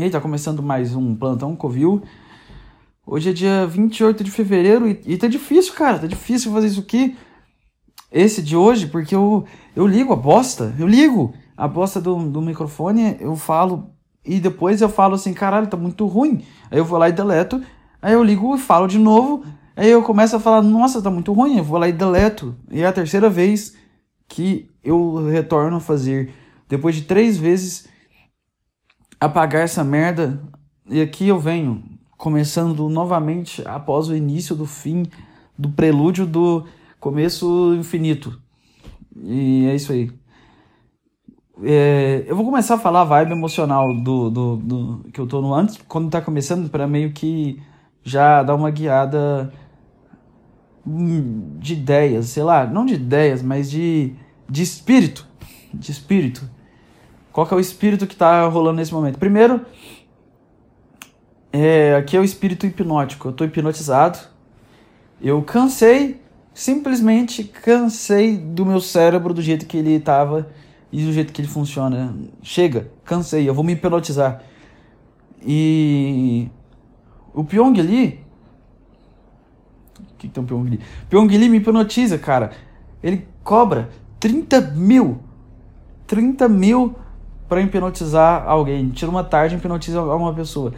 E tá começando mais um Plantão Covil. Hoje é dia 28 de fevereiro e, e tá difícil, cara. Tá difícil fazer isso aqui. Esse de hoje, porque eu, eu ligo a bosta. Eu ligo a bosta do, do microfone, eu falo e depois eu falo assim, caralho, tá muito ruim. Aí eu vou lá e deleto. Aí eu ligo e falo de novo. Aí eu começo a falar, nossa, tá muito ruim. Eu vou lá e deleto. E é a terceira vez que eu retorno a fazer. Depois de três vezes apagar essa merda. E aqui eu venho, começando novamente após o início do fim, do prelúdio do começo infinito. E é isso aí. É, eu vou começar a falar a vibe emocional do, do, do que eu tô no antes, quando tá começando, para meio que já dar uma guiada de ideias, sei lá, não de ideias, mas de, de espírito. De espírito. Qual que é o espírito que está rolando nesse momento? Primeiro, é, aqui é o espírito hipnótico. Eu estou hipnotizado. Eu cansei, simplesmente cansei do meu cérebro do jeito que ele estava e do jeito que ele funciona. Chega, cansei, eu vou me hipnotizar. E o Pyong ali. O que, tem um Pyong ali? Pyong ali me hipnotiza, cara. Ele cobra 30 mil. 30 mil para hipnotizar alguém. Tira uma tarde e hipnotiza uma pessoa.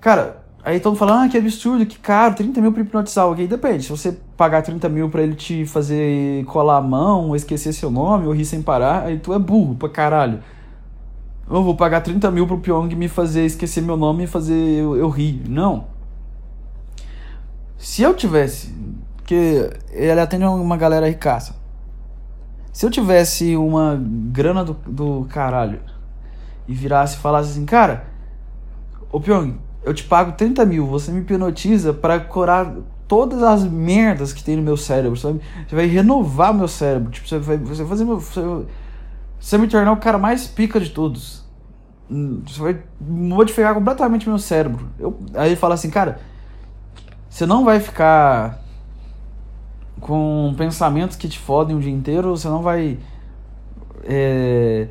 Cara, aí todo mundo falando, ah, que absurdo, que caro, 30 mil pra hipnotizar alguém. Depende, se você pagar 30 mil pra ele te fazer colar a mão, ou esquecer seu nome, ou rir sem parar, aí tu é burro pra caralho. Eu vou pagar 30 mil pro Pyong me fazer esquecer meu nome e fazer eu, eu rir. Não. Se eu tivesse. Porque ele atende uma galera ricaça. Se eu tivesse uma grana do, do caralho e virasse e falasse assim, cara, ô Pyong, eu te pago 30 mil, você me hipnotiza para curar todas as merdas que tem no meu cérebro, sabe? Você vai renovar meu cérebro, tipo, você vai, você vai fazer meu. Você, você vai me tornar o cara mais pica de todos. Você vai modificar completamente meu cérebro. Eu, aí ele fala assim, cara, você não vai ficar com pensamentos que te fodem o dia inteiro, você não vai é,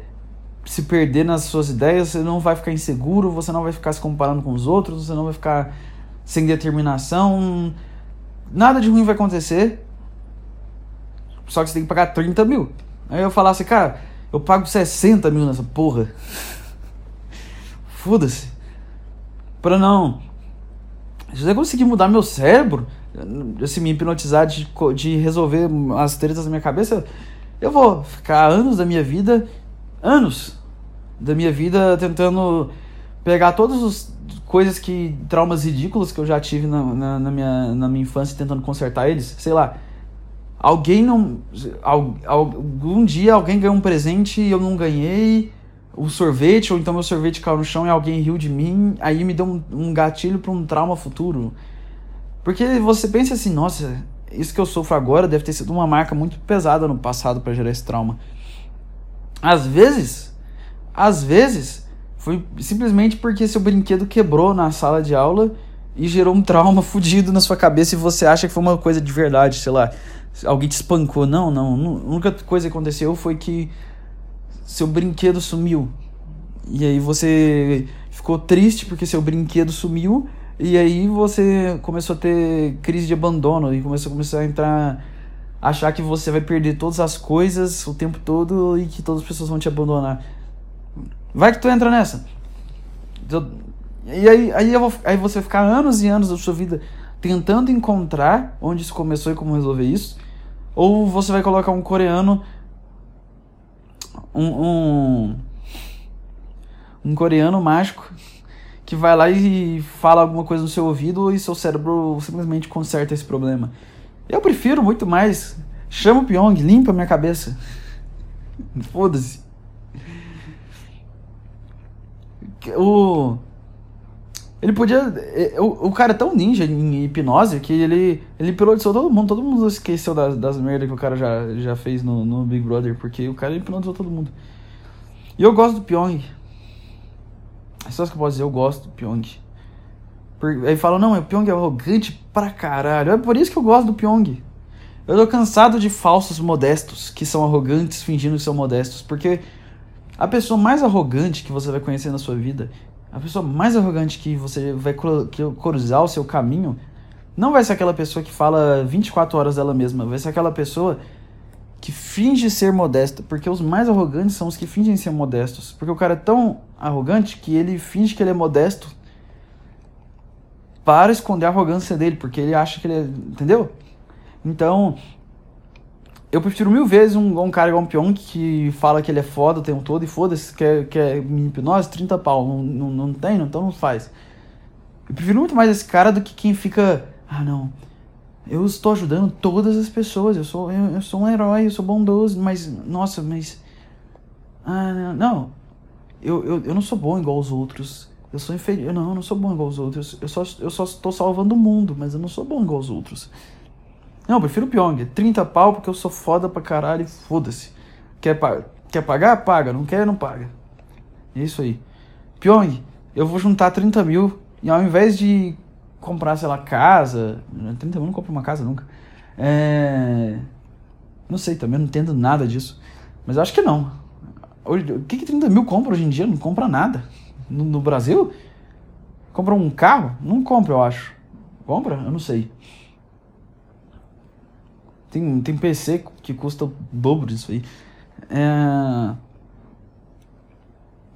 se perder nas suas ideias, você não vai ficar inseguro, você não vai ficar se comparando com os outros, você não vai ficar sem determinação, nada de ruim vai acontecer, só que você tem que pagar 30 mil. Aí eu falasse, cara, eu pago 60 mil nessa porra. Foda-se. Pra não. Se você conseguir mudar meu cérebro, assim, me hipnotizar de, de resolver as tretas da minha cabeça, eu vou ficar anos da minha vida, anos da minha vida tentando pegar todas as coisas que, traumas ridículos que eu já tive na, na, na minha, na minha infância tentando consertar eles, sei lá, alguém não. Algum dia alguém ganhou um presente e eu não ganhei o sorvete, ou então meu sorvete caiu no chão e alguém riu de mim, aí me deu um, um gatilho para um trauma futuro. Porque você pensa assim, nossa, isso que eu sofro agora deve ter sido uma marca muito pesada no passado para gerar esse trauma. Às vezes, às vezes, foi simplesmente porque seu brinquedo quebrou na sala de aula e gerou um trauma fudido na sua cabeça e você acha que foi uma coisa de verdade, sei lá, alguém te espancou. Não, não, a única coisa que aconteceu foi que seu brinquedo sumiu. E aí você ficou triste porque seu brinquedo sumiu e aí você começou a ter crise de abandono e começou, começou a entrar. Achar que você vai perder todas as coisas o tempo todo e que todas as pessoas vão te abandonar. Vai que tu entra nessa. E aí, aí, vou, aí você vai ficar anos e anos da sua vida tentando encontrar onde isso começou e como resolver isso. Ou você vai colocar um coreano. Um. Um, um coreano mágico que vai lá e fala alguma coisa no seu ouvido e seu cérebro simplesmente conserta esse problema. Eu prefiro muito mais. Chama o Pyong, limpa minha cabeça. Foda-se. O. Ele podia. É, o, cara é tão ninja em hipnose que ele, ele hipnotizou todo mundo. Todo mundo esqueceu das, das merdas que o cara já, já fez no, no Big Brother, porque o cara hipnotizou todo mundo. E eu gosto do Pyong. É só isso que eu posso dizer, eu gosto do Pyong. Aí falam, não, o Pyong é arrogante pra caralho. É por isso que eu gosto do Pyong. Eu tô cansado de falsos modestos que são arrogantes fingindo que são modestos. Porque a pessoa mais arrogante que você vai conhecer na sua vida A pessoa mais arrogante que você vai cruzar o seu caminho não vai ser aquela pessoa que fala 24 horas dela mesma, vai ser aquela pessoa que finge ser modesta, porque os mais arrogantes são os que fingem ser modestos. Porque o cara é tão arrogante que ele finge que ele é modesto para esconder a arrogância dele, porque ele acha que ele é. Entendeu? Então, eu prefiro mil vezes um, um cara igual um Pyong que fala que ele é foda o tempo todo e foda-se, quer, quer hipnose, 30 pau. Não, não, não tem, então não faz. Eu prefiro muito mais esse cara do que quem fica. Ah, não eu estou ajudando todas as pessoas, eu sou, eu, eu sou um herói, eu sou bondoso, mas, nossa, mas. Ah, não. Eu, eu, eu não sou bom igual os outros. Eu sou inferior. Não, eu não sou bom igual os outros. Eu só, eu só salvando o mundo, mas eu não sou bom igual os outros. Não, eu prefiro o Pyong. 30 pau porque eu sou foda pra caralho foda-se. Quer, quer pagar? Paga. Não quer? Não paga. É isso aí. Pyong, eu vou juntar 30 mil e ao invés de comprar, sei lá, casa. 30 mil não compra uma casa nunca. É... Não sei, também não entendo nada disso. Mas eu acho que não. O que, que 30 mil compra hoje em dia? Não compra nada. No, no Brasil? Compra um carro? Não compra, eu acho. Compra? Eu não sei. Tem, tem PC que custa o dobro disso aí. É...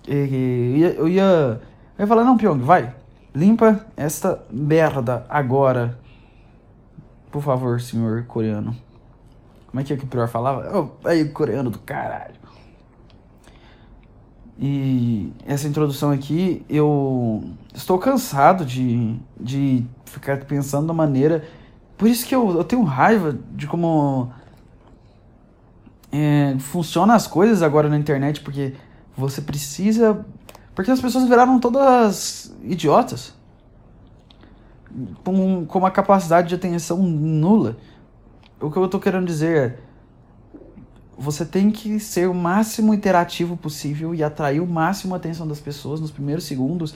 Eu ia, eu ia, eu ia falar, não, Pyong, vai. Limpa esta merda agora. Por favor, senhor coreano. Como é que é que o pior falava? Oh, aí, coreano do caralho. E essa introdução aqui, eu estou cansado de, de ficar pensando da maneira. Por isso que eu, eu tenho raiva de como é, funciona as coisas agora na internet, porque você precisa porque as pessoas viraram todas idiotas. Com, com uma capacidade de atenção nula. O que eu tô querendo dizer é. Você tem que ser o máximo interativo possível e atrair o máximo a atenção das pessoas nos primeiros segundos.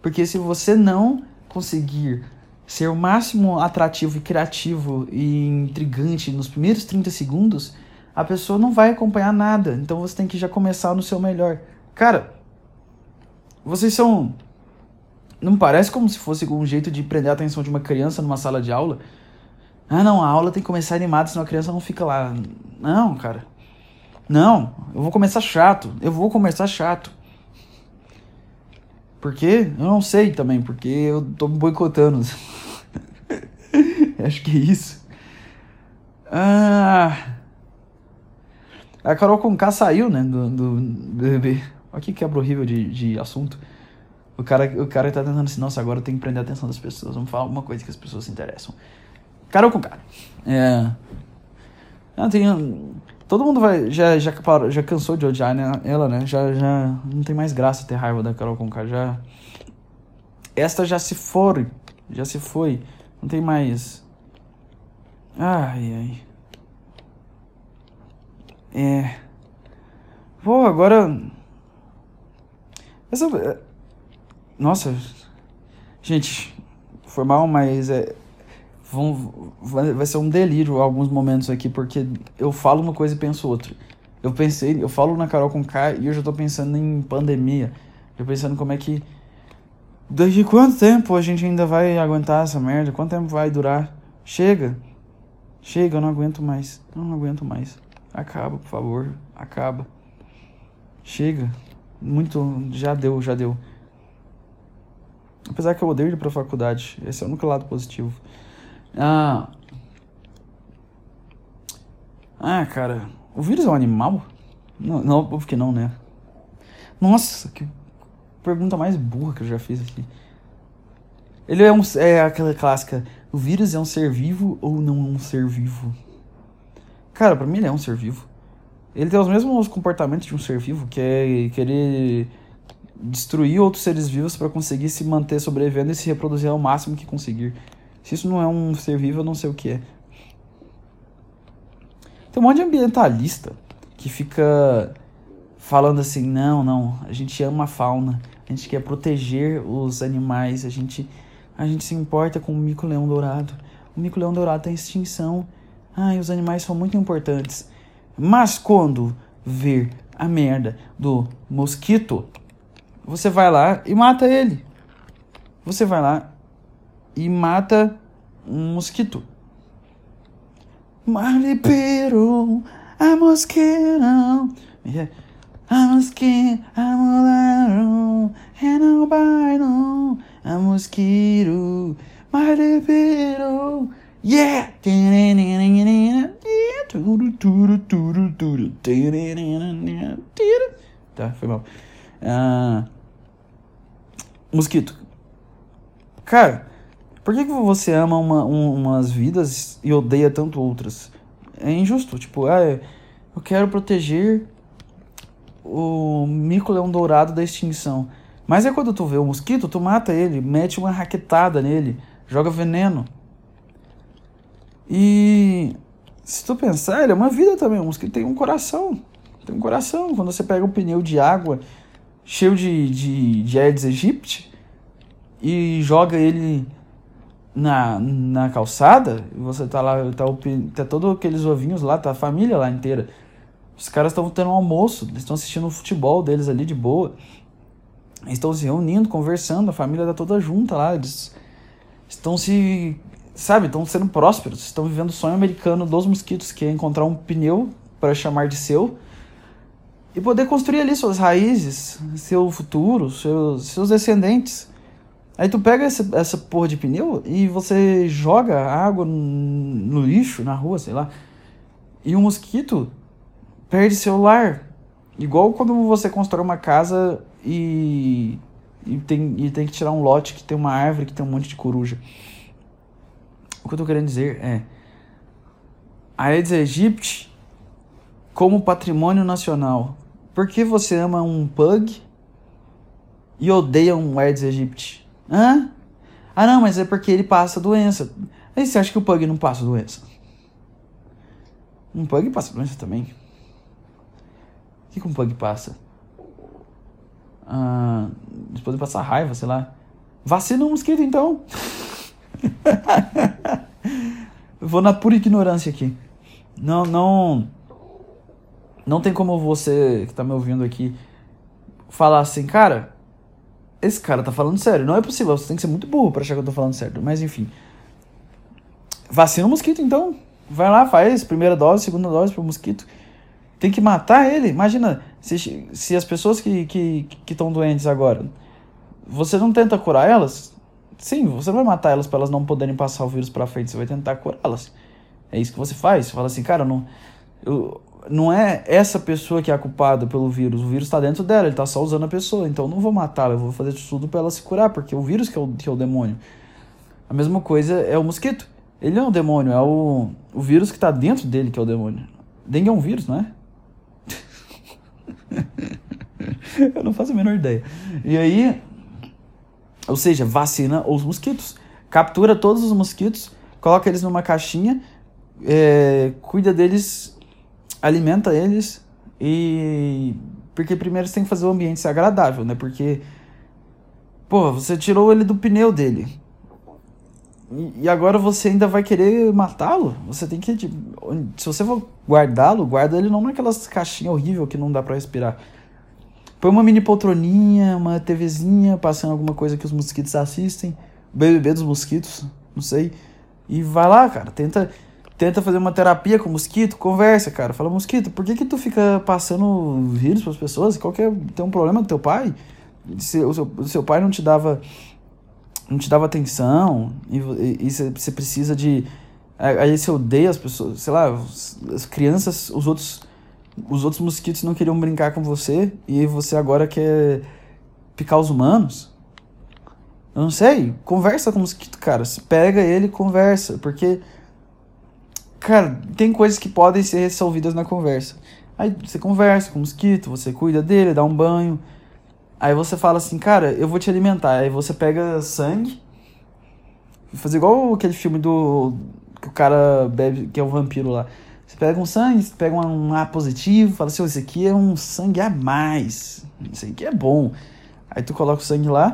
Porque se você não conseguir ser o máximo atrativo e criativo e intrigante nos primeiros 30 segundos, a pessoa não vai acompanhar nada. Então você tem que já começar no seu melhor. Cara, vocês são. Não parece como se fosse um jeito de prender a atenção de uma criança numa sala de aula? Ah, não, a aula tem que começar animada, senão a criança não fica lá. Não, cara. Não, eu vou começar chato. Eu vou começar chato. Por quê? Eu não sei também, porque eu tô me boicotando. Acho que é isso. Ah. A Carol Conká saiu, né, do, do BBB. Olha que quebra horrível de, de assunto. O cara, o cara tá tentando assim, nossa, agora eu tenho que prender a atenção das pessoas. Vamos falar alguma coisa que as pessoas se interessam. Com cara. É. Não, tem, todo mundo vai. Já, já, já cansou de odiar né, ela, né? Já, já não tem mais graça ter raiva da Carol Conká. Já. Esta já se foi. Já se foi. Não tem mais. Ai, ai. É. Pô, agora. Essa, é, nossa, gente, foi mal, mas é, vão, vai, ser um delírio alguns momentos aqui, porque eu falo uma coisa e penso outra. Eu pensei, eu falo na Carol com K e eu já tô pensando em pandemia. Já pensando como é que. Daqui quanto tempo a gente ainda vai aguentar essa merda? Quanto tempo vai durar? Chega! Chega, eu não aguento mais. Eu não aguento mais. Acaba, por favor. Acaba. Chega. Muito. Já deu, já deu. Apesar que eu odeio ir pra faculdade. Esse é o único lado positivo. Ah. Ah, cara. O vírus é um animal? Não, não porque não, né? Nossa, que pergunta mais burra que eu já fiz aqui. Ele é um. É aquela clássica. O vírus é um ser vivo ou não é um ser vivo? Cara, pra mim ele é um ser vivo. Ele tem os mesmos comportamentos de um ser vivo, que é querer destruir outros seres vivos para conseguir se manter sobrevivendo e se reproduzir ao máximo que conseguir. Se isso não é um ser vivo, eu não sei o que é. Tem um monte de ambientalista que fica falando assim: não, não, a gente ama a fauna, a gente quer proteger os animais, a gente, a gente se importa com o mico-leão dourado. O mico-leão dourado está em extinção. Ai, os animais são muito importantes. Mas quando ver a merda do mosquito você vai lá e mata ele. Você vai lá e mata um mosquito. Marlipero, a mosqueiro. Yeah. A mosquito, a molaro, and albino, a mosquito, marlipero. Yeah! Tá, foi mal. Ah, mosquito. Cara, por que, que você ama uma, um, umas vidas e odeia tanto outras? É injusto. Tipo, ah, eu quero proteger o mico-leão dourado da extinção. Mas é quando tu vê o mosquito, tu mata ele, mete uma raquetada nele, joga veneno. E se tu pensar, ele é uma vida também. Um mosquito tem um coração. Tem um coração. Quando você pega um pneu de água cheio de, de, de Aedes aegypti e joga ele na, na calçada, você tá lá, tá, tá todos aqueles ovinhos lá, tá a família lá inteira. Os caras estão tendo um almoço, eles estão assistindo o futebol deles ali de boa. Eles estão se reunindo, conversando, a família tá toda junta lá. Eles estão se sabe, estão sendo prósperos, estão vivendo o sonho americano dos mosquitos, que é encontrar um pneu para chamar de seu e poder construir ali suas raízes, seu futuro, seus, seus descendentes. Aí tu pega essa, essa porra de pneu e você joga água no lixo, na rua, sei lá. E o mosquito perde seu lar. Igual quando você constrói uma casa e, e, tem, e tem que tirar um lote que tem uma árvore que tem um monte de coruja. O que eu tô querendo dizer é. A Aedes aegypti como patrimônio nacional. Por que você ama um pug e odeia um Aedes aegypti? Hã? Ah, não, mas é porque ele passa doença. Aí você acha que o pug não passa doença? Um pug passa doença também. O que, que um pug passa? Ah, eles passar raiva, sei lá. Vacina um mosquito então. Vou na pura ignorância aqui. Não, não. Não tem como você que tá me ouvindo aqui falar assim, cara. Esse cara tá falando sério. Não é possível. Você tem que ser muito burro pra achar que eu tô falando sério. Mas enfim. Vacina o mosquito então. Vai lá, faz primeira dose, segunda dose pro mosquito. Tem que matar ele. Imagina se, se as pessoas que estão que, que doentes agora. Você não tenta curar elas? Sim, você vai matar elas para elas não poderem passar o vírus para frente, você vai tentar curá-las. É isso que você faz. Você fala assim, cara, não, eu, não é essa pessoa que é a culpada pelo vírus. O vírus está dentro dela, ele está só usando a pessoa. Então eu não vou matá-la, eu vou fazer tudo para ela se curar, porque o vírus que é o, que é o demônio. A mesma coisa é o mosquito. Ele não é o demônio, é o, o vírus que está dentro dele que é o demônio. Dengue é um vírus, não é? eu não faço a menor ideia. E aí, ou seja, vacina os mosquitos. Captura todos os mosquitos, coloca eles numa caixinha, é, cuida deles, alimenta eles e. Porque primeiro você tem que fazer o ambiente ser agradável, né? Porque. Pô, você tirou ele do pneu dele. E agora você ainda vai querer matá-lo? Você tem que. Tipo, se você for guardá-lo, guarda ele não naquelas caixinhas horríveis que não dá para respirar. Põe uma mini poltroninha, uma TVzinha, passando alguma coisa que os mosquitos assistem. BBB dos mosquitos, não sei. E vai lá, cara, tenta tenta fazer uma terapia com o mosquito, conversa, cara. Fala, mosquito, por que que tu fica passando vírus para as pessoas? Qual que é, tem um problema com teu pai? Se o seu, o seu pai não te dava não te dava atenção e você precisa de aí você odeia as pessoas, sei lá, as crianças, os outros os outros mosquitos não queriam brincar com você e você agora quer picar os humanos? Eu não sei. Conversa com o mosquito, cara. Pega ele conversa. Porque, cara, tem coisas que podem ser resolvidas na conversa. Aí você conversa com o mosquito, você cuida dele, dá um banho. Aí você fala assim, cara, eu vou te alimentar. Aí você pega sangue. Fazer igual aquele filme do. que o cara bebe, que é o vampiro lá. Você pega um sangue, você pega um A positivo, fala assim, oh, esse aqui é um sangue a mais. Isso aqui é bom. Aí tu coloca o sangue lá,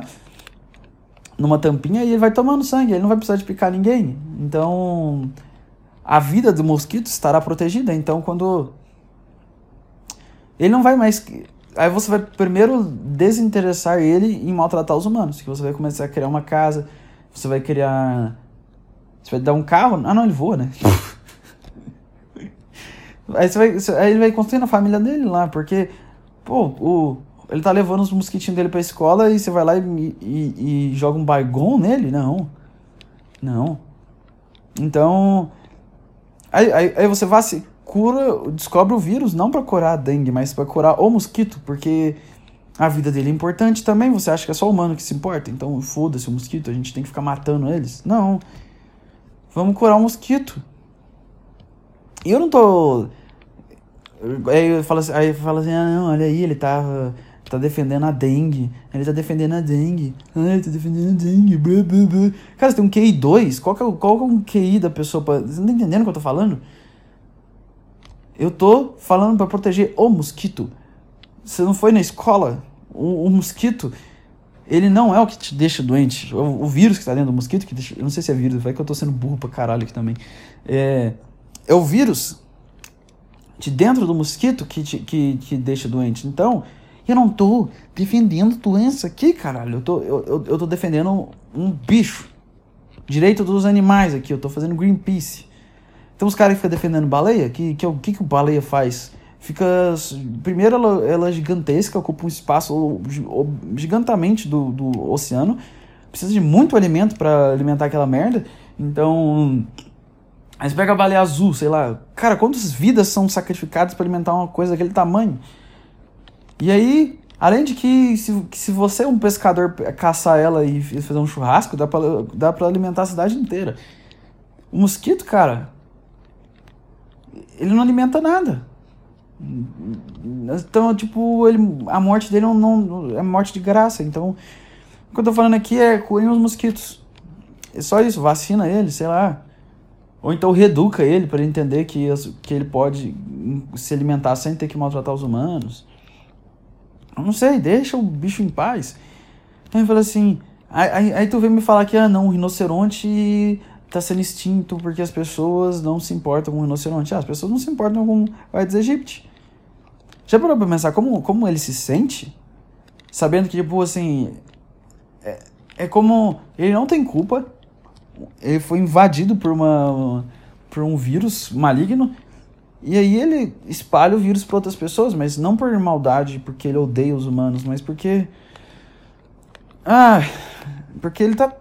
numa tampinha, e ele vai tomando sangue, ele não vai precisar de picar ninguém. Então, a vida do mosquito estará protegida. Então, quando. Ele não vai mais. Aí você vai primeiro desinteressar ele em maltratar os humanos. Que você vai começar a criar uma casa, você vai criar. Você vai dar um carro. Ah, não, ele voa, né? aí, você vai, aí ele vai construindo a família dele lá, porque, pô, o, ele tá levando os mosquitinhos dele pra escola e você vai lá e, e, e joga um baigon nele? Não. Não. Então. Aí, aí, aí você vai se cura, descobre o vírus não para curar a dengue, mas para curar o mosquito, porque a vida dele é importante também. Você acha que é só o humano que se importa? Então foda-se o mosquito, a gente tem que ficar matando eles? Não. Vamos curar o mosquito. E eu não tô. Aí eu falo assim, aí fala assim, ah não, olha aí, ele tá, tá defendendo a dengue. Ele tá defendendo a dengue. Ele tá defendendo a dengue. Blá, blá, blá. Cara, você tem um QI 2? Qual que é, qual que é um QI da pessoa pra. Você não tá entendendo o que eu tô falando? Eu tô falando para proteger o mosquito. Você não foi na escola? O, o, mosquito, ele não é o que te deixa doente. O, o vírus que tá dentro do mosquito, que deixa, eu não sei se é vírus, vai que eu tô sendo burro pra caralho aqui também. É, é o vírus de dentro do mosquito que, te, que, que deixa doente. Então, eu não tô defendendo doença aqui, caralho. Eu tô, eu, eu, eu tô defendendo um bicho. Direito dos animais aqui. Eu tô fazendo Greenpeace. Então os caras ficam defendendo baleia, que que o que, que baleia faz? Fica. Primeiro, ela, ela é gigantesca, ocupa um espaço gigantamente do, do oceano. Precisa de muito alimento para alimentar aquela merda. Então. Aí você pega a baleia azul, sei lá. Cara, quantas vidas são sacrificadas para alimentar uma coisa daquele tamanho? E aí, além de que se, que se você é um pescador caçar ela e fazer um churrasco, dá pra, dá pra alimentar a cidade inteira. O mosquito, cara, ele não alimenta nada. Então, tipo, ele, a morte dele não, não é morte de graça. Então, o que eu tô falando aqui é curem os mosquitos. É só isso, vacina ele, sei lá. Ou então reeduca ele para entender que, que ele pode se alimentar sem ter que maltratar os humanos. Não sei, deixa o bicho em paz. Então eu falei assim. Aí, aí, aí tu vem me falar que, ah, não, o rinoceronte está sendo extinto porque as pessoas não se importam com o rinoceronte. Ah, as pessoas não se importam com o Aedes aegypti. Já parou pra pensar como, como ele se sente? Sabendo que, tipo, assim. É, é como. Ele não tem culpa. Ele foi invadido por uma. por um vírus maligno. E aí ele espalha o vírus para outras pessoas, mas não por maldade, porque ele odeia os humanos, mas porque. Ah. Porque ele tá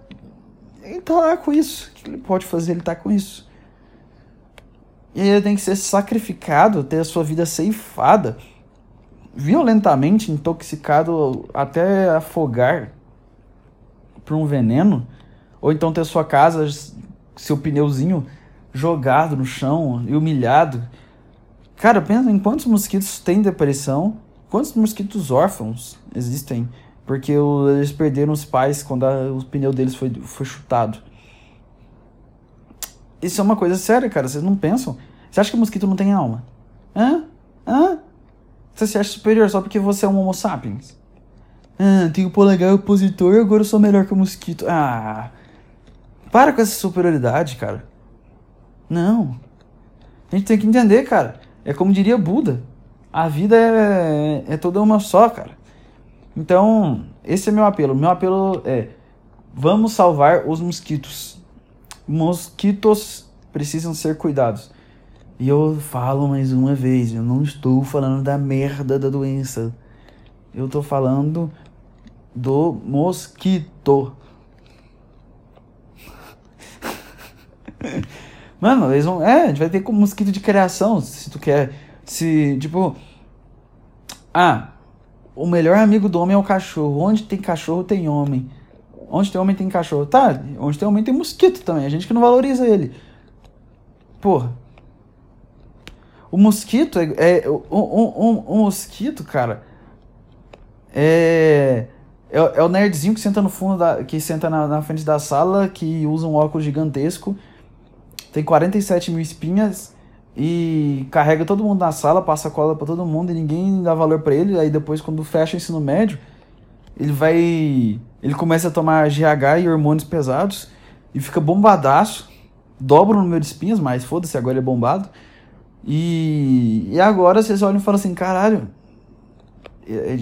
ele tá lá com isso. O que ele pode fazer? Ele tá com isso. E ele tem que ser sacrificado, ter a sua vida ceifada, violentamente intoxicado até afogar por um veneno, ou então ter sua casa, seu pneuzinho jogado no chão e humilhado. Cara, pensa em quantos mosquitos têm depressão, quantos mosquitos órfãos existem porque eles perderam os pais quando a, o pneu deles foi, foi chutado. Isso é uma coisa séria, cara. Vocês não pensam? Você acha que o mosquito não tem alma? Hã? Hã? Você se acha superior só porque você é um homo sapiens? Ah, tenho polegar opositor e agora eu sou melhor que o mosquito. Ah, para com essa superioridade, cara. Não. A gente tem que entender, cara. É como diria Buda. A vida é, é toda uma só, cara. Então, esse é meu apelo. Meu apelo é: vamos salvar os mosquitos. Mosquitos precisam ser cuidados. E eu falo mais uma vez: eu não estou falando da merda da doença. Eu estou falando do mosquito. Mano, eles vão. É, a gente vai ter como mosquito de criação, se tu quer. Se, tipo. Ah, o melhor amigo do homem é o cachorro. Onde tem cachorro tem homem. Onde tem homem tem cachorro. Tá, onde tem homem tem mosquito também. A gente que não valoriza ele. Porra. O mosquito é. é um, um, um, mosquito, cara. É, é. É o nerdzinho que senta no fundo da. que senta na, na frente da sala, que usa um óculos gigantesco. Tem 47 mil espinhas e carrega todo mundo na sala, passa cola para todo mundo e ninguém dá valor para ele. Aí depois, quando fecha o ensino médio, ele vai. Ele começa a tomar GH e hormônios pesados e fica bombadaço, dobra o número de espinhas, mas foda-se, agora ele é bombado. E, e agora vocês olham e falam assim: caralho,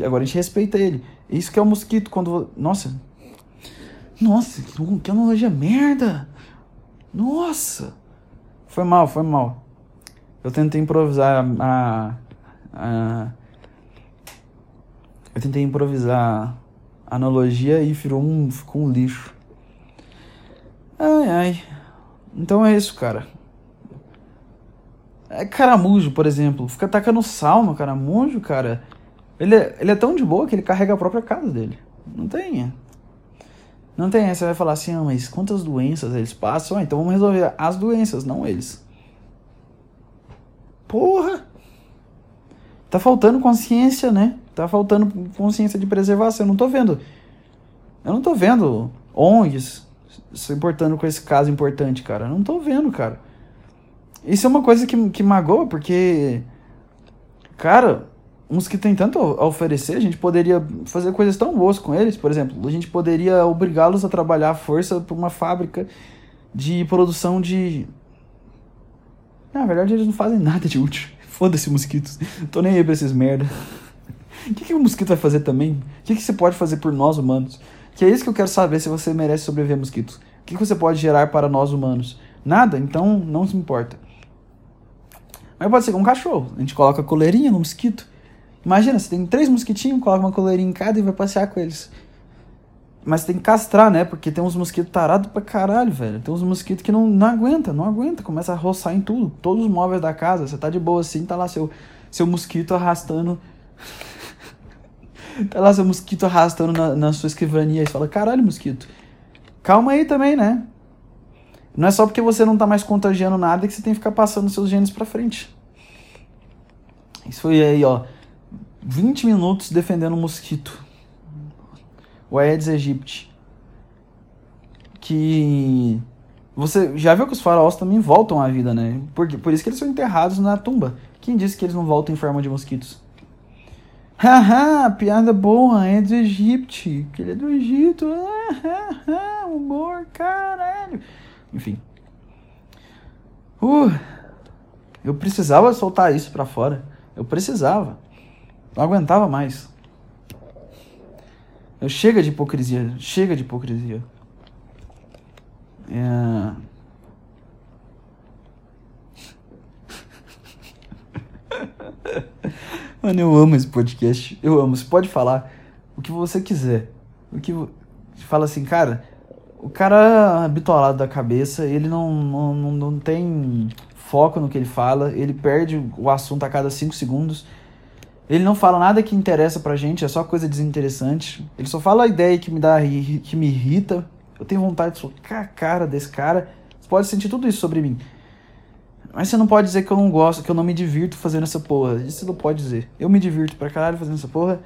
Agora a gente respeita ele. Isso que é o mosquito quando. Nossa. Nossa, que analogia merda! Nossa! Foi mal, foi mal. Eu tentei improvisar a. a eu tentei improvisar a analogia e virou um, ficou um lixo. Ai ai. Então é isso, cara. É caramujo, por exemplo. Fica tacando sal no caramujo, cara. Ele é, ele é tão de boa que ele carrega a própria casa dele. Não tem. Não tem. Você vai falar assim, ah, mas quantas doenças eles passam? Ah, então vamos resolver as doenças, não eles. Porra! Tá faltando consciência, né? Tá faltando consciência de preservação. Eu não tô vendo. Eu não tô vendo ONGs se importando com esse caso importante, cara. Eu não tô vendo, cara. Isso é uma coisa que, que magoa, porque. Cara, uns que tem tanto a oferecer, a gente poderia fazer coisas tão boas com eles. Por exemplo, a gente poderia obrigá-los a trabalhar à força para uma fábrica de produção de. Na verdade, eles não fazem nada de útil. Foda-se, mosquitos. Tô nem aí pra esses merda. O que, que o mosquito vai fazer também? O que, que você pode fazer por nós humanos? Que é isso que eu quero saber se você merece sobreviver, mosquitos. O que, que você pode gerar para nós humanos? Nada? Então não se importa. Mas pode ser um cachorro. A gente coloca coleirinha no mosquito. Imagina, você tem três mosquitinhos, coloca uma coleirinha em cada e vai passear com eles. Mas tem que castrar, né? Porque tem uns mosquitos tarados pra caralho, velho. Tem uns mosquitos que não, não aguenta, não aguenta. Começa a roçar em tudo. Todos os móveis da casa. Você tá de boa assim, tá lá seu, seu mosquito arrastando. tá lá seu mosquito arrastando na, na sua escrivania. E fala, caralho, mosquito. Calma aí também, né? Não é só porque você não tá mais contagiando nada que você tem que ficar passando seus genes pra frente. Isso foi aí, ó. 20 minutos defendendo o mosquito. O Aedes aegypti. Que. Você já viu que os faraós também voltam à vida, né? Por, por isso que eles são enterrados na tumba. Quem disse que eles não voltam em forma de mosquitos? Haha, piada boa, Aedes aegypti. Que ele é do Egito. Haha, humor, caralho. Enfim. Uh, eu precisava soltar isso pra fora. Eu precisava. Não aguentava mais. Eu chega de hipocrisia. Chega de hipocrisia. É... Mano, eu amo esse podcast. Eu amo. Você pode falar o que você quiser. O que fala assim, cara, o cara habituado da cabeça, ele não, não, não tem foco no que ele fala, ele perde o assunto a cada cinco segundos. Ele não fala nada que interessa pra gente, é só coisa desinteressante. Ele só fala a ideia que me dá que me irrita. Eu tenho vontade de socar a cara desse cara. Você pode sentir tudo isso sobre mim. Mas você não pode dizer que eu não gosto, que eu não me divirto fazendo essa porra. Isso você não pode dizer. Eu me divirto pra caralho fazendo essa porra.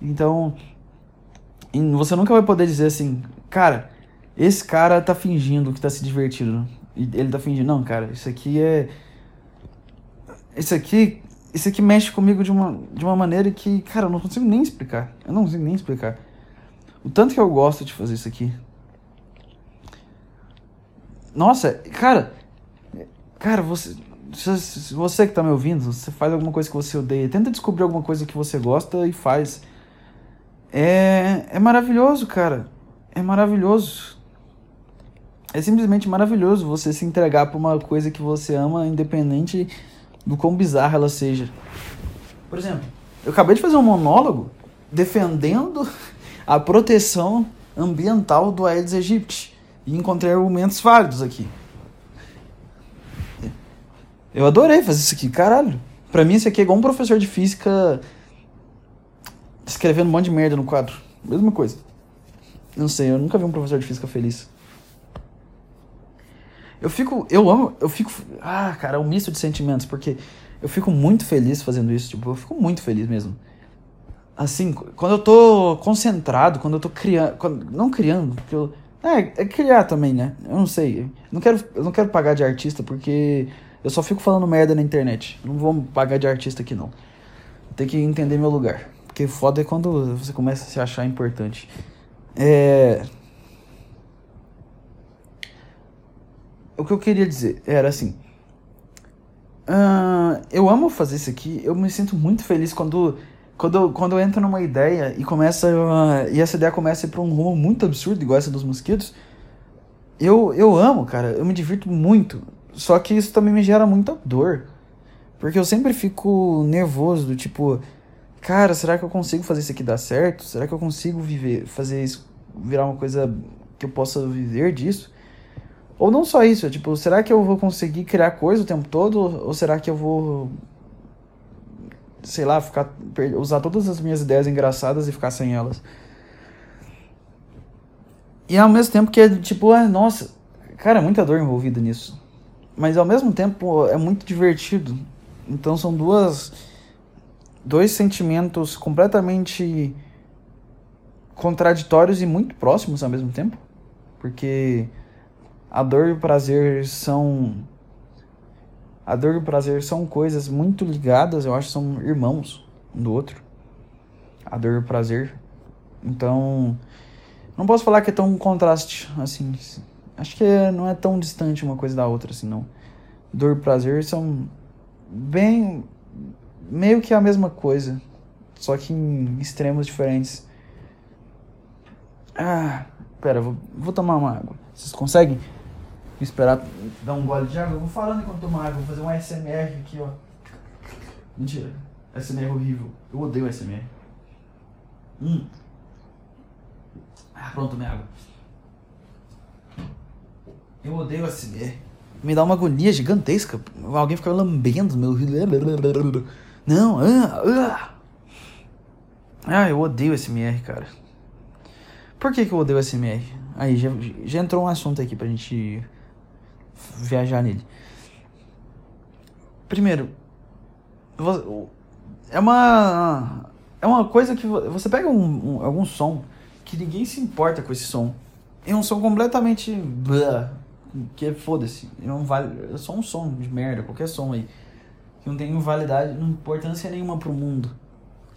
Então. Você nunca vai poder dizer assim, cara, esse cara tá fingindo que tá se divertindo. Ele tá fingindo, não, cara, isso aqui é. Isso aqui. Isso aqui mexe comigo de uma, de uma maneira que, cara, eu não consigo nem explicar. Eu não consigo nem explicar. O tanto que eu gosto de fazer isso aqui. Nossa, cara. Cara, você. Você que tá me ouvindo, você faz alguma coisa que você odeia. Tenta descobrir alguma coisa que você gosta e faz. É, é maravilhoso, cara. É maravilhoso é simplesmente maravilhoso você se entregar para uma coisa que você ama, independente do quão bizarra ela seja. Por exemplo, eu acabei de fazer um monólogo defendendo a proteção ambiental do Aedes aegypti e encontrei argumentos válidos aqui. Eu adorei fazer isso aqui, caralho. Pra mim, isso aqui é igual um professor de física escrevendo um monte de merda no quadro. Mesma coisa. Não sei, eu nunca vi um professor de física feliz. Eu fico, eu amo, eu fico, ah, cara, é um misto de sentimentos, porque eu fico muito feliz fazendo isso, tipo, eu fico muito feliz mesmo. Assim, quando eu tô concentrado, quando eu tô criando, quando, não criando, porque eu, é, é criar também, né? Eu não sei, eu não quero, eu não quero pagar de artista, porque eu só fico falando merda na internet. Não vou pagar de artista aqui, não. Tem que entender meu lugar. Porque foda é quando você começa a se achar importante. É... o que eu queria dizer era assim. Uh, eu amo fazer isso aqui. Eu me sinto muito feliz quando, quando, quando eu entro numa ideia e começa. Uh, e essa ideia começa a ir pra um rumo muito absurdo, igual essa dos mosquitos, eu, eu amo, cara. Eu me divirto muito. Só que isso também me gera muita dor. Porque eu sempre fico nervoso, do tipo, cara, será que eu consigo fazer isso aqui dar certo? Será que eu consigo viver, fazer isso virar uma coisa que eu possa viver disso? Ou não só isso, é tipo, será que eu vou conseguir criar coisa o tempo todo? Ou será que eu vou, sei lá, ficar usar todas as minhas ideias engraçadas e ficar sem elas? E ao mesmo tempo que é tipo, ah, nossa, cara, é muita dor envolvida nisso. Mas ao mesmo tempo é muito divertido. Então são duas dois sentimentos completamente contraditórios e muito próximos ao mesmo tempo, porque a dor e o prazer são a dor e o prazer são coisas muito ligadas, eu acho são irmãos um do outro. A dor e o prazer. Então, não posso falar que é tão contraste assim. Acho que não é tão distante uma coisa da outra assim, não. Dor e prazer são bem. meio que a mesma coisa, só que em extremos diferentes. Ah, pera, vou, vou tomar uma água. Vocês conseguem esperar dar um gole de água? Eu vou falando enquanto tomo água, vou fazer um SMR aqui, ó. Mentira, SMR é horrível. Eu odeio SMR. Hum. Ah, pronto, minha água. Eu odeio SMR me dá uma agonia gigantesca. Alguém fica lambendo meu Não, ah, ah. ah, eu odeio SMR, cara. Por que, que eu odeio SMR? Aí, já, já entrou um assunto aqui pra gente viajar nele. Primeiro, é uma. É uma coisa que você pega um, um, algum som que ninguém se importa com esse som. É um som completamente que foda-se, não vale, é só um som de merda, qualquer som aí, que não tem validade, não importância nenhuma pro mundo,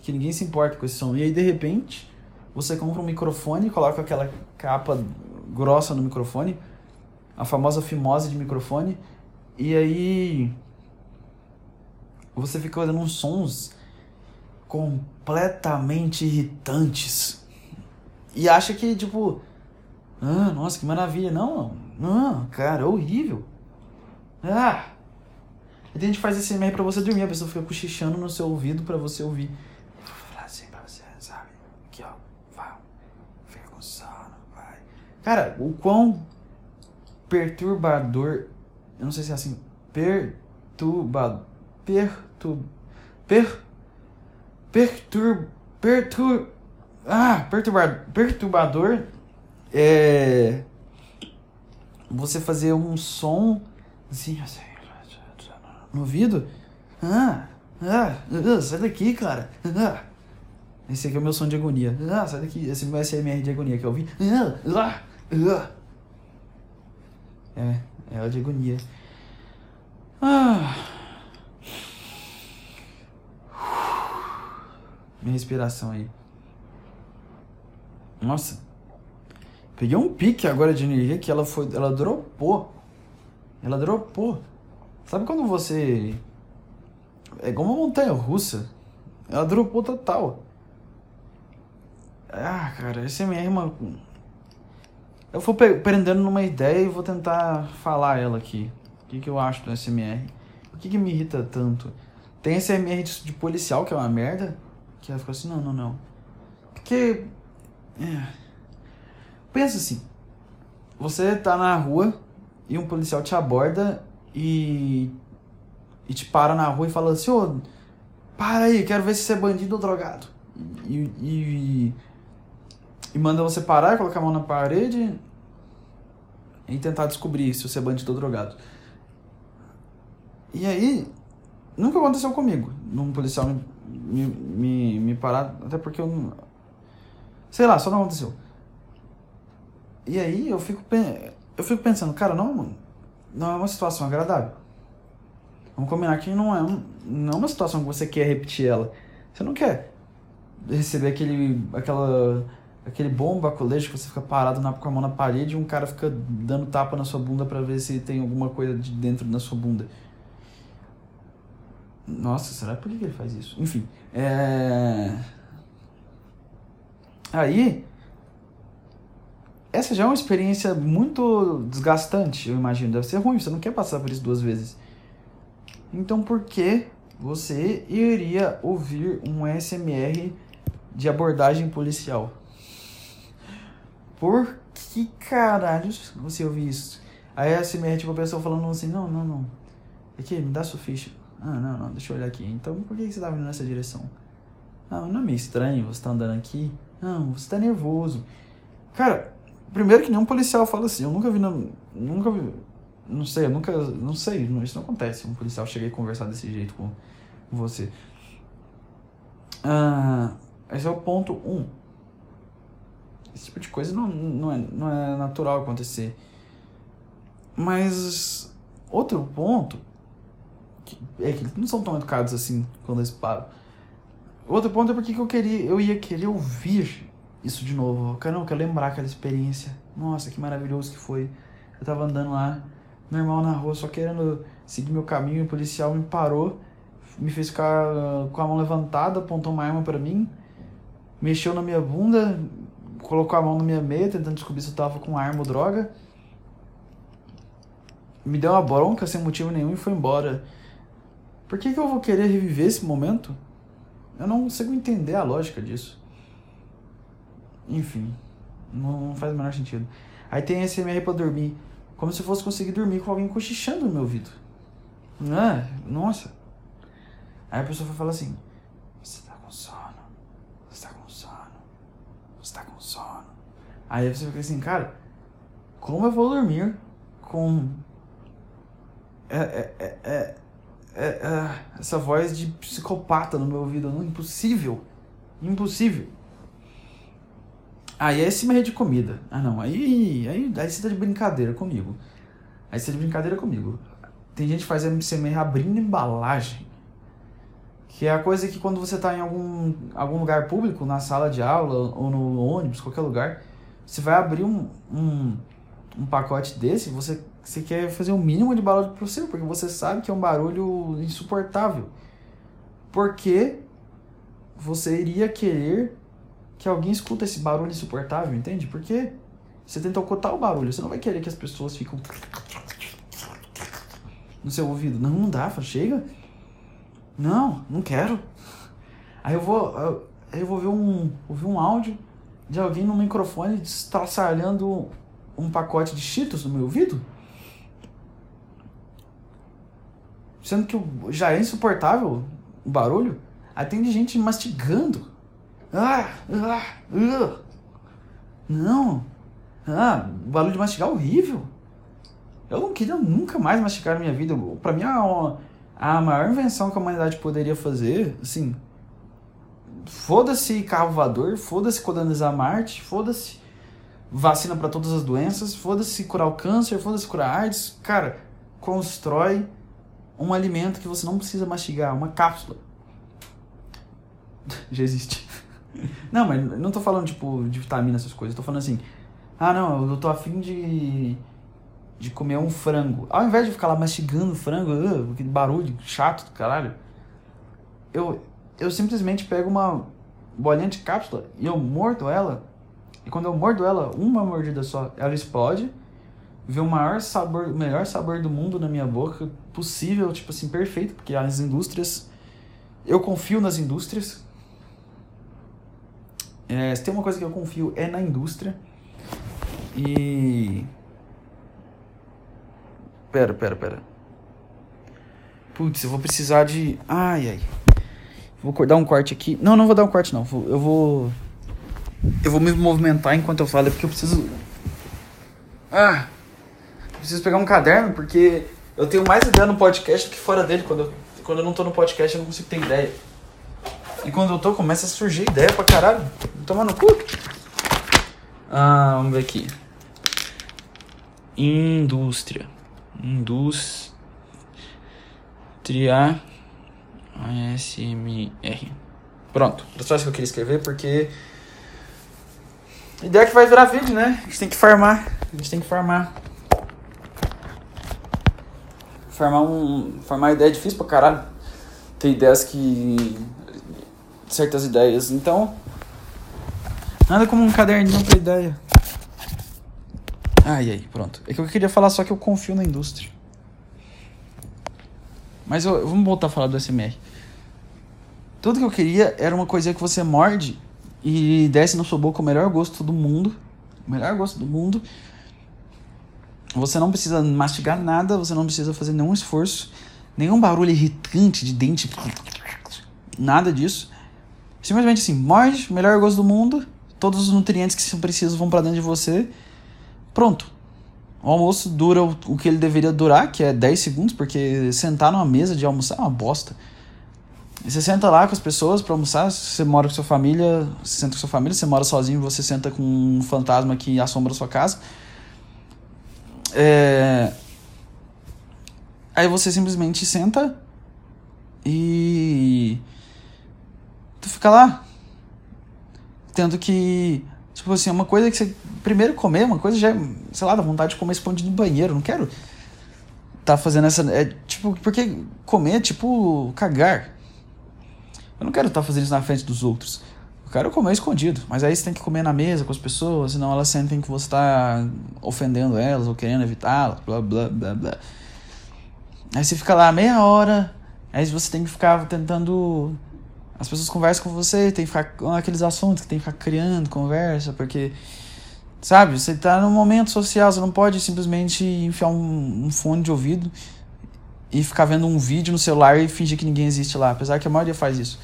que ninguém se importa com esse som. E aí de repente, você compra um microfone, coloca aquela capa grossa no microfone, a famosa fimose de microfone, e aí você fica ouvindo uns sons completamente irritantes. E acha que, tipo, ah, nossa, que maravilha. Não, não, cara, é horrível. Ah! E a gente faz esse e-mail pra você dormir, a pessoa fica cochichando no seu ouvido pra você ouvir. Vou falar assim pra você, sabe? Aqui, ó. Fica com sono, vai. Cara, o quão perturbador. Eu não sei se é assim. Perturbador. Pertur. Per. Pertur. Pertur. Ah, perturbador. Perturbador. É você fazer um som assim, assim no ouvido. Ah, ah, ah, sai daqui, cara. Ah. Esse aqui é o meu som de agonia. Ah, sai daqui. Esse é meu SMR de agonia que eu ouvi. Ah, ah, ah. É, é o de agonia. Ah. Minha respiração aí. Nossa. Peguei um pique agora de energia que ela foi. Ela dropou. Ela dropou. Sabe quando você. É igual uma montanha russa. Ela dropou total. Ah, cara, SMR é uma. Eu vou prendendo numa ideia e vou tentar falar ela aqui. O que, que eu acho do SMR? O que, que me irrita tanto? Tem SMR de, de policial, que é uma merda. Que ela ficou assim, não, não, não. Porque. É. Pensa assim, você tá na rua e um policial te aborda e, e te para na rua e fala assim, ô, para aí, quero ver se você é bandido ou drogado. E, e, e manda você parar, colocar a mão na parede e tentar descobrir se você é bandido ou drogado. E aí, nunca aconteceu comigo, num policial me, me, me, me parar, até porque eu. Sei lá, só não aconteceu. E aí eu fico, eu fico pensando, cara, não, não é uma situação agradável. Vamos combinar que não é, um, não é uma situação que você quer repetir ela. Você não quer receber aquele, aquela, aquele bom baculejo que você fica parado na, com a mão na parede e um cara fica dando tapa na sua bunda para ver se tem alguma coisa de dentro da sua bunda. Nossa, será por que ele faz isso? Enfim. É... Aí. Essa já é uma experiência muito desgastante, eu imagino. Deve ser ruim, você não quer passar por isso duas vezes. Então por que você iria ouvir um SMR de abordagem policial? Por que caralhos você ouviu isso? Aí a SMR, tipo, a pessoa falando assim, não, não, não. Aqui, me dá sua ficha. Ah, não, não, deixa eu olhar aqui. Então, por que você tá vindo nessa direção? Ah, não é meio estranho você tá andando aqui? Não, você tá nervoso. Cara, primeiro que nenhum policial fala assim. Eu nunca vi, não, nunca vi, não sei, eu nunca, não sei, isso não acontece. Um policial chegar e conversar desse jeito com você. Ah, esse é o ponto um. Esse tipo de coisa não, não, é, não é natural acontecer. Mas outro ponto que, é que eles não são tão educados assim quando eles param. Outro ponto é porque eu queria, eu ia querer ouvir isso de novo. Eu quero, eu quero lembrar aquela experiência. Nossa, que maravilhoso que foi. Eu tava andando lá, normal na rua, só querendo seguir meu caminho, o policial me parou, me fez ficar uh, com a mão levantada, apontou uma arma para mim, mexeu na minha bunda, colocou a mão na minha meia, tentando descobrir se eu tava com arma ou droga. Me deu uma bronca sem motivo nenhum e foi embora. Por que, que eu vou querer reviver esse momento? Eu não consigo entender a lógica disso. Enfim, não faz o menor sentido. Aí tem SMR pra dormir. Como se eu fosse conseguir dormir com alguém cochichando no meu ouvido. Ah, nossa. Aí a pessoa vai falar assim: Você tá com sono? Você tá com sono? Você tá com sono? Aí você fica assim, cara, como eu vou dormir com. É, é, é, é é, é, essa voz de psicopata no meu ouvido. Não, impossível. Impossível. Aí ah, é esse meio de comida. Ah não, aí, aí, aí você tá de brincadeira comigo. Aí você tá de brincadeira comigo. Tem gente que faz MCMR abrindo embalagem. Que é a coisa que quando você tá em algum, algum lugar público, na sala de aula ou no ônibus, qualquer lugar, você vai abrir um, um, um pacote desse, você você quer fazer o um mínimo de barulho possível, porque você sabe que é um barulho insuportável. Porque você iria querer que alguém escuta esse barulho insuportável, entende? Porque você tenta ocultar o barulho, você não vai querer que as pessoas fiquem no seu ouvido. Não, não dá, chega. Não, não quero. Aí eu vou, eu vou ver um, ouvir um áudio de alguém no microfone estraçalhando um pacote de cheetos no meu ouvido. Sendo que já é insuportável o barulho. Aí tem gente mastigando. Ah, ah, ah. Não. Ah, o barulho de mastigar é horrível. Eu não queria nunca mais mastigar na minha vida. Pra mim, a, a maior invenção que a humanidade poderia fazer, assim. Foda-se carro voador, foda-se colonizar Marte, foda-se vacina para todas as doenças, foda-se curar o câncer, foda-se curar AIDS. Cara, constrói um alimento que você não precisa mastigar, uma cápsula. Já existe. Não, mas não tô falando tipo de vitamina, essas coisas. tô falando assim, ah não, eu tô afim de, de comer um frango. Ao invés de ficar lá mastigando frango, uh, aquele barulho chato do caralho, eu, eu simplesmente pego uma bolinha de cápsula e eu mordo ela. E quando eu mordo ela, uma mordida só, ela explode ver o maior sabor, o melhor sabor do mundo na minha boca, possível, tipo assim, perfeito, porque as indústrias, eu confio nas indústrias. É, se tem uma coisa que eu confio é na indústria. E. Pera, pera, pera. Putz, eu vou precisar de. Ai, ai. Vou dar um corte aqui. Não, não vou dar um corte, não. Eu vou. Eu vou me movimentar enquanto eu falo, porque eu preciso. Ah! preciso pegar um caderno, porque eu tenho mais ideia no podcast do que fora dele. Quando eu, quando eu não tô no podcast, eu não consigo ter ideia. E quando eu tô, começa a surgir ideia pra caralho. Tomar no cu. Ah, vamos ver aqui. Indústria. Indústria. ASMR. Pronto. Era só isso que eu queria escrever, porque. Ideia que vai virar vídeo, né? A gente tem que farmar. A gente tem que farmar. Formar um. Formar ideia é difícil pra caralho. ter ideias que. certas ideias. Então. Nada como um caderninho pra ideia. Ai, ai, pronto. É que eu queria falar só que eu confio na indústria. Mas eu, vamos voltar a falar do SMR. Tudo que eu queria era uma coisa que você morde e desce na sua boca o melhor gosto do mundo. O melhor gosto do mundo. Você não precisa mastigar nada, você não precisa fazer nenhum esforço, nenhum barulho irritante de dente. Nada disso. Simplesmente assim, morde, melhor gosto do mundo, todos os nutrientes que são precisos vão para dentro de você. Pronto. O almoço dura o que ele deveria durar, que é 10 segundos, porque sentar numa mesa de almoçar é uma bosta. E você senta lá com as pessoas para almoçar, você mora com sua família, você senta com sua família, você mora sozinho, você senta com um fantasma que assombra a sua casa. É... Aí você simplesmente senta e tu fica lá tendo que tipo assim, uma coisa que você primeiro comer, uma coisa já, sei lá, dá vontade de comer escondido no banheiro, não quero tá fazendo essa é tipo, porque comer é tipo cagar. Eu não quero estar tá fazendo isso na frente dos outros. Eu quero comer escondido. Mas aí você tem que comer na mesa com as pessoas, senão elas sentem que você está ofendendo elas ou querendo evitá-las, blá blá blá blá. Aí você fica lá meia hora, aí você tem que ficar tentando. As pessoas conversam com você, tem que ficar com aqueles assuntos que tem que ficar criando conversa, porque. Sabe, você está num momento social, você não pode simplesmente enfiar um, um fone de ouvido e ficar vendo um vídeo no celular e fingir que ninguém existe lá, apesar que a maioria faz isso.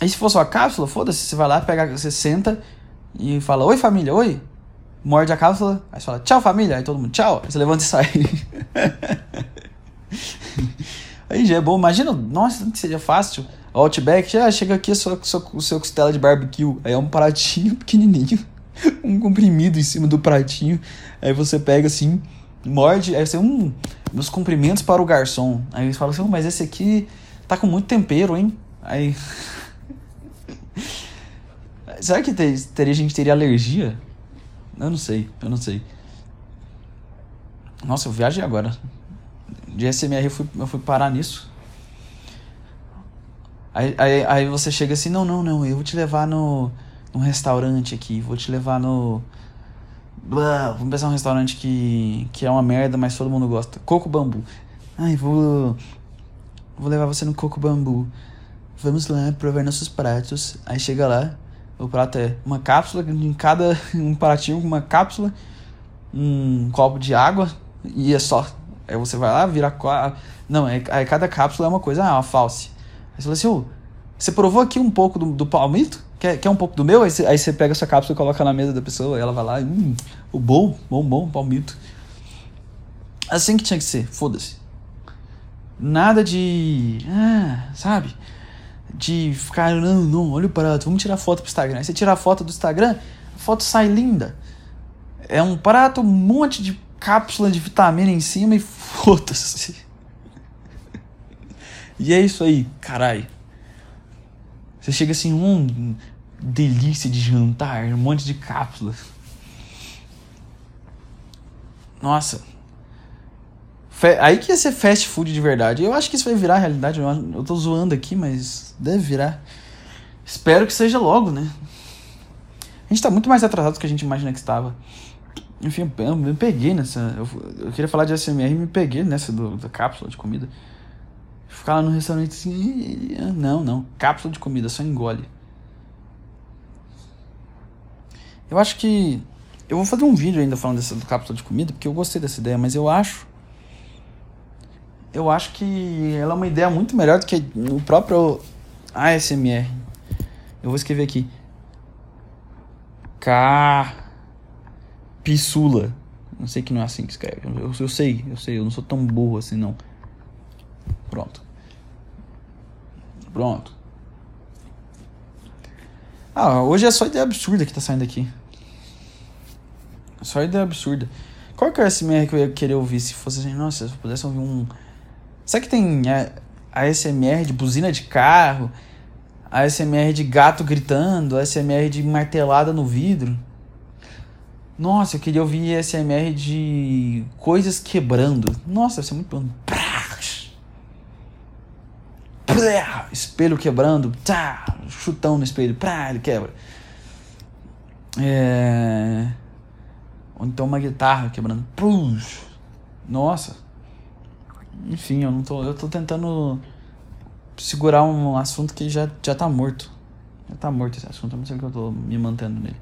E se for sua cápsula, foda-se, você vai lá, pega, você senta e fala: Oi família, oi. Morde a cápsula, aí você fala: Tchau família, aí todo mundo tchau, aí você levanta e sai. aí já é bom, imagina, nossa, que seja fácil. Outback já chega aqui o seu costela de barbecue, aí é um pratinho pequenininho, um comprimido em cima do pratinho, aí você pega assim morde, aí você, um meus cumprimentos para o garçom. Aí eles falam assim, oh, mas esse aqui tá com muito tempero, hein? Aí. Será que ter, teria, a gente teria alergia? Eu não sei, eu não sei. Nossa, eu viajei agora. De SMR eu fui, eu fui parar nisso. Aí, aí, aí você chega assim, não, não, não, eu vou te levar no, num restaurante aqui, vou te levar no Vamos pensar um restaurante que, que é uma merda, mas todo mundo gosta. Coco Bambu. Ai, vou. Vou levar você no Coco Bambu. Vamos lá provar nossos pratos. Aí chega lá, o prato é uma cápsula, em cada. um pratinho com uma cápsula, um copo de água e é só. Aí você vai lá, vira. Não, é, aí cada cápsula é uma coisa, ah, é uma false. Aí você fala assim, ô, você provou aqui um pouco do, do palmito? Quer, quer um pouco do meu? Aí você, pega a sua cápsula e coloca na mesa da pessoa, ela vai lá, hum, o bom, bom, bom, palmito. Assim que tinha que ser, foda-se. Nada de. Ah, sabe? De ficar, não, não, olha o prato, vamos tirar foto pro Instagram. Aí você tira a foto do Instagram, a foto sai linda. É um prato, um monte de cápsula de vitamina em cima e foda-se. E é isso aí, caralho. Você chega assim, um delícia de jantar, um monte de cápsulas. Nossa. Aí que ia ser fast food de verdade. Eu acho que isso vai virar realidade. Eu tô zoando aqui, mas deve virar. Espero que seja logo, né? A gente tá muito mais atrasado do que a gente imagina que estava. Enfim, eu me peguei nessa. Eu, eu queria falar de SMR e me peguei nessa do, da cápsula de comida. Ficar lá no restaurante assim. Não, não. Cápsula de comida, só engole. Eu acho que. Eu vou fazer um vídeo ainda falando dessa do cápsula de comida, porque eu gostei dessa ideia, mas eu acho. Eu acho que ela é uma ideia muito melhor do que o próprio ASMR. Eu vou escrever aqui. K. Pissula. Não sei que não é assim que escreve. Eu, eu sei, eu sei, eu não sou tão burro assim não. Pronto. Pronto. Ah, hoje é só ideia absurda que tá saindo aqui. Só ideia absurda. Qual que é o SMR que eu ia querer ouvir se fosse assim? Nossa, se eu pudesse ouvir um. Será que tem a, a SMR de buzina de carro? A SMR de gato gritando? A SMR de martelada no vidro? Nossa, eu queria ouvir SMR de coisas quebrando. Nossa, deve ser muito bom. espelho quebrando, tá, chutão no espelho, pá, ele quebra. É... Ou então uma guitarra quebrando, puxa. Nossa. Enfim, eu não tô, eu tô tentando segurar um assunto que já, já tá morto. Já tá morto esse assunto, eu não sei que eu tô me mantendo nele.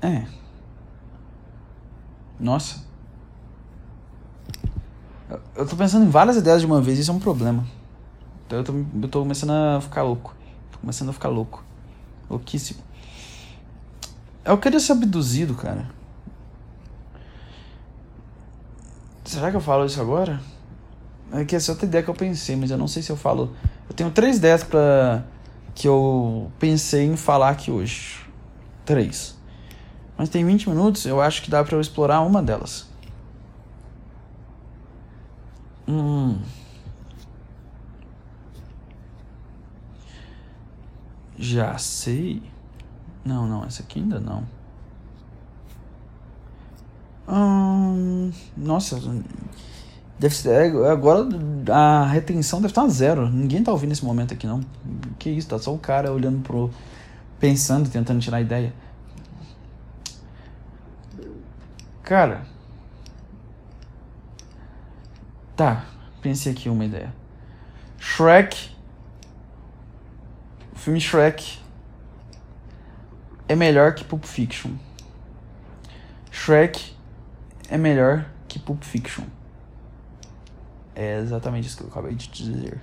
É. Nossa. Eu, eu tô pensando em várias ideias de uma vez, isso é um problema. Então eu tô, eu tô começando a ficar louco. Tô começando a ficar louco. Louquíssimo. Eu queria ser abduzido, cara. Será que eu falo isso agora? É que essa é outra ideia que eu pensei, mas eu não sei se eu falo. Eu tenho três ideias pra. que eu pensei em falar aqui hoje. Três. Mas tem 20 minutos, eu acho que dá pra eu explorar uma delas. Hum. Já sei. Não, não, essa aqui ainda não. Hum, nossa, deve ser. É, agora a retenção deve estar zero. Ninguém tá ouvindo nesse momento aqui, não. Que isso, tá só o cara olhando pro. pensando, tentando tirar ideia. Cara. Tá, pensei aqui uma ideia. Shrek. Filme Shrek é melhor que Pulp Fiction. Shrek é melhor que Pulp Fiction. É exatamente isso que eu acabei de dizer.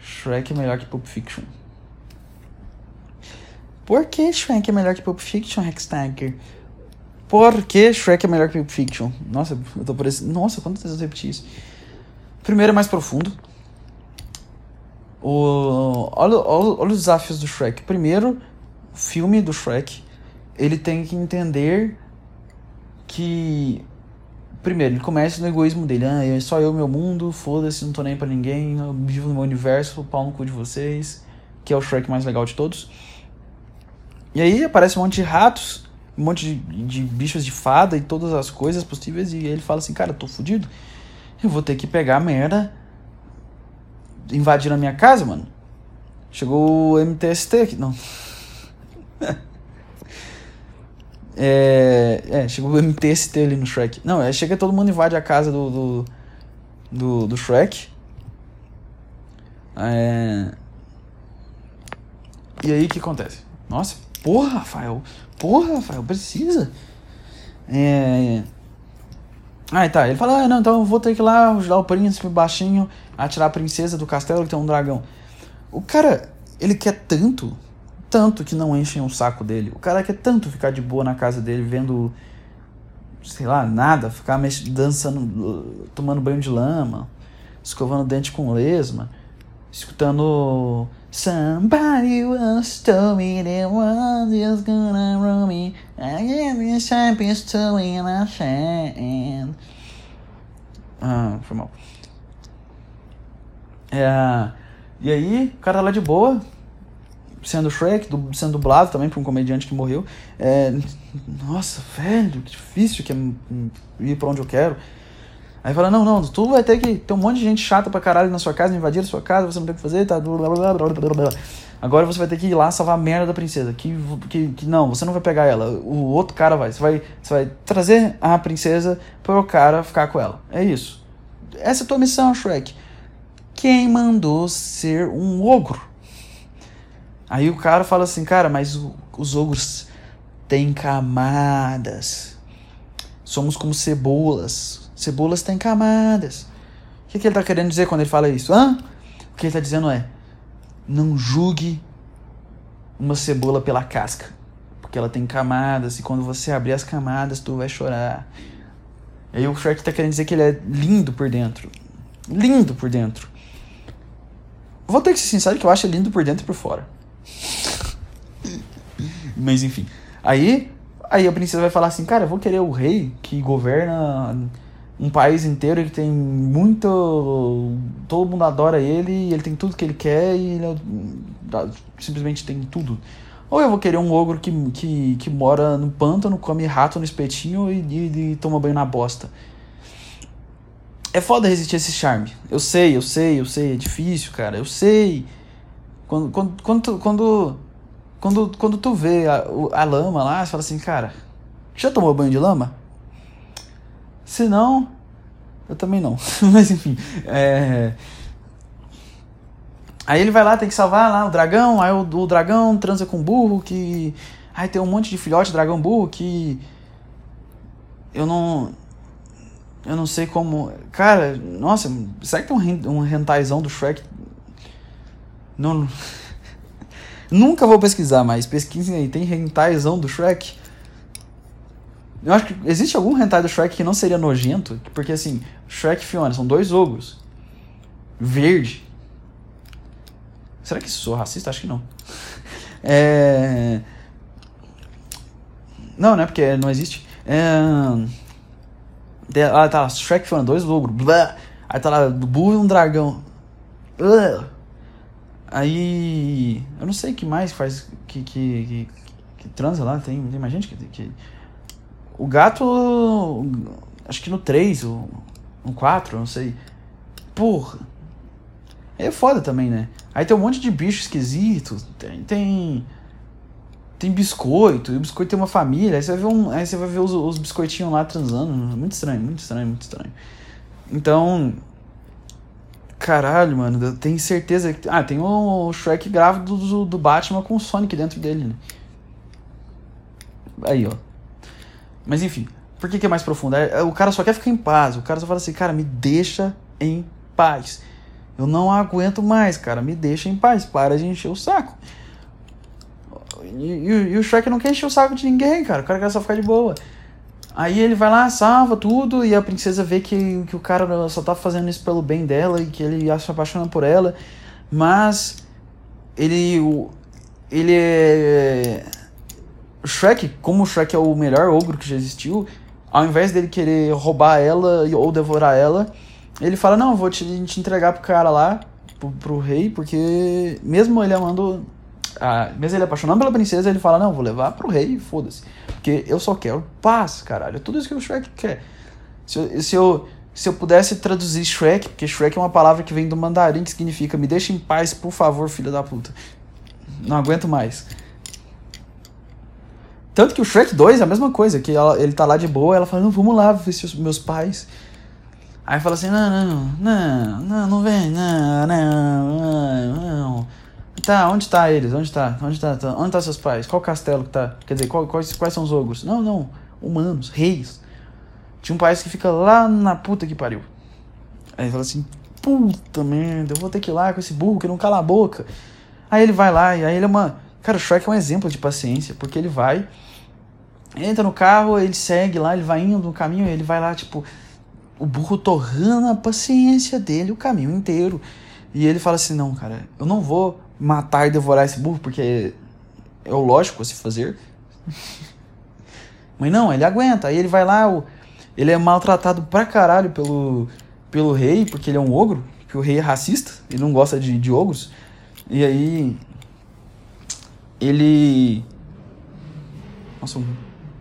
Shrek é melhor que Pulp Fiction. Por que Shrek é melhor que Pulp Fiction, Hextagger? Por que Shrek é melhor que Pulp Fiction? Nossa, eu tô parecendo. Nossa, quantas vezes eu repeti isso? Primeiro é mais profundo. O... Olha, olha, olha os desafios do Shrek. Primeiro, o filme do Shrek, ele tem que entender que. Primeiro, ele começa no egoísmo dele. Ah, é só eu, meu mundo, foda-se, não tô nem pra ninguém, eu vivo no meu universo, pau no cu de vocês. Que é o Shrek mais legal de todos. E aí aparece um monte de ratos um monte de, de, bichos de fada e todas as coisas possíveis. E ele fala assim: Cara, tô fudido. Eu vou ter que pegar a merda, invadir a minha casa, mano. Chegou o MTST aqui. Não. é, é, chegou o MTST ali no Shrek. Não, é, chega todo mundo invade a casa do, do, do, do Shrek. É... E aí o que acontece? Nossa, porra, Rafael. Porra, Rafael, precisa. É. Ah, tá. Ele fala, ah, não, então eu vou ter que ir lá ajudar o príncipe baixinho a tirar a princesa do castelo que tem um dragão. O cara, ele quer tanto, tanto que não enchem o saco dele. O cara quer tanto ficar de boa na casa dele, vendo, sei lá, nada, ficar dançando, tomando banho de lama, escovando dente com lesma, escutando Somebody once told me that one is gonna run me. I get this sharp pistol in my hand. Ah, foi mal. É, e aí, o cara lá de boa, sendo Shrek, do, sendo dublado também por um comediante que morreu. É, nossa, velho, que difícil que é ir pra onde eu quero. Aí fala, não, não, tu vai ter que ter um monte de gente chata pra caralho na sua casa, invadir a sua casa, você não tem o que fazer, tá. Blá, blá, blá, Agora você vai ter que ir lá salvar a merda da princesa. Que, que, que não, você não vai pegar ela. O outro cara vai. Você vai, você vai trazer a princesa para o cara ficar com ela. É isso. Essa é a tua missão, Shrek. Quem mandou ser um ogro? Aí o cara fala assim, cara, mas o, os ogros têm camadas. Somos como cebolas Cebolas têm camadas. O que, que ele está querendo dizer quando ele fala isso? Hã? O que ele está dizendo é: não julgue uma cebola pela casca, porque ela tem camadas e quando você abrir as camadas tu vai chorar. E aí o Shrek está querendo dizer que ele é lindo por dentro. Lindo por dentro. Vou ter que ser sincero que eu acho lindo por dentro e por fora. Mas enfim. Aí, aí a princesa vai falar assim, cara, eu vou querer o rei que governa um país inteiro que tem muito. Todo mundo adora ele, ele tem tudo que ele quer e ele é, simplesmente tem tudo. Ou eu vou querer um ogro que, que, que mora no pântano, come rato no espetinho e, e, e toma banho na bosta. É foda resistir a esse charme. Eu sei, eu sei, eu sei, é difícil, cara, eu sei. Quando, quando, quando, quando, quando, quando tu vê a, a lama lá, você fala assim, cara, já tomou banho de lama? Se não, eu também não. Mas enfim, é... Aí ele vai lá, tem que salvar lá o dragão, aí o, o dragão transa com o burro, que. Aí tem um monte de filhote dragão burro que. Eu não. Eu não sei como. Cara, nossa, será que tem um, hentaizão do Shrek? Não. Nunca vou pesquisar, mas pesquisem aí. Tem hentaizão do Shrek? Eu acho que existe algum hentai do Shrek que não seria nojento? Porque assim, Shrek e Fiona são dois ogros. Verde Será que sou racista? Acho que não. É... Não, né? Porque não existe. É... Ah, tá lá, Shrek falando dois logros. Blá. Aí tá lá, burro e um dragão. Blá. Aí. Eu não sei o que mais faz. Que, que, que, que transa lá. Tem, tem mais gente que, que. O gato. Acho que no 3, ou no 4, não sei. Porra. É foda também, né? Aí tem um monte de bicho esquisito. Tem. Tem, tem biscoito. E o biscoito tem uma família. Aí você vai ver, um, aí você vai ver os, os biscoitinhos lá transando. Muito estranho, muito estranho, muito estranho. Então. Caralho, mano, eu tenho certeza que. Ah, tem o Shrek grávido do, do Batman com o Sonic dentro dele, né? Aí, ó. Mas enfim, por que, que é mais profundo? É, o cara só quer ficar em paz. O cara só fala assim, cara, me deixa em paz. Eu não aguento mais, cara. Me deixa em paz. Para de encher o saco. E, e, e, o Shrek não quer encher o saco de ninguém, cara. O cara quer só ficar de boa. Aí ele vai lá, salva tudo, e a princesa vê que, que o cara só tá fazendo isso pelo bem dela e que ele se apaixona por ela. Mas ele. Ele é. O Shrek, como o Shrek é o melhor ogro que já existiu, ao invés dele querer roubar ela ou devorar ela, ele fala, não, vou te, te entregar pro cara lá, pro, pro rei, porque mesmo ele amando. Ah, mesmo ele apaixonando pela princesa, ele fala, não, vou levar pro rei, foda-se. Porque eu só quero paz, caralho. É tudo isso que o Shrek quer. Se eu, se eu, se eu pudesse traduzir Shrek, porque Shrek é uma palavra que vem do mandarim, que significa me deixa em paz, por favor, filho da puta. Não aguento mais. Tanto que o Shrek 2 é a mesma coisa, que ela, ele tá lá de boa, ela fala, não, vamos lá ver se os meus pais. Aí fala assim, não, não, não, não, não vem, não, não, não. Tá, onde tá eles? Onde tá? Onde tá? tá? Onde tá seus pais? Qual castelo que tá? Quer dizer, qual, quais, quais são os ogros? Não, não, humanos, reis. Tinha um país que fica lá na puta que pariu. Aí fala assim, puta merda, eu vou ter que ir lá com esse burro que não cala a boca. Aí ele vai lá, e aí ele é uma... Cara, o Shrek é um exemplo de paciência, porque ele vai, entra no carro, ele segue lá, ele vai indo no caminho, ele vai lá, tipo o burro torrando a paciência dele o caminho inteiro. E ele fala assim: não, cara, eu não vou matar e devorar esse burro, porque é o lógico a se fazer. Mas não, ele aguenta. Aí ele vai lá, ele é maltratado pra caralho pelo, pelo rei, porque ele é um ogro, porque o rei é racista, ele não gosta de, de ogros. E aí. Ele. Nossa,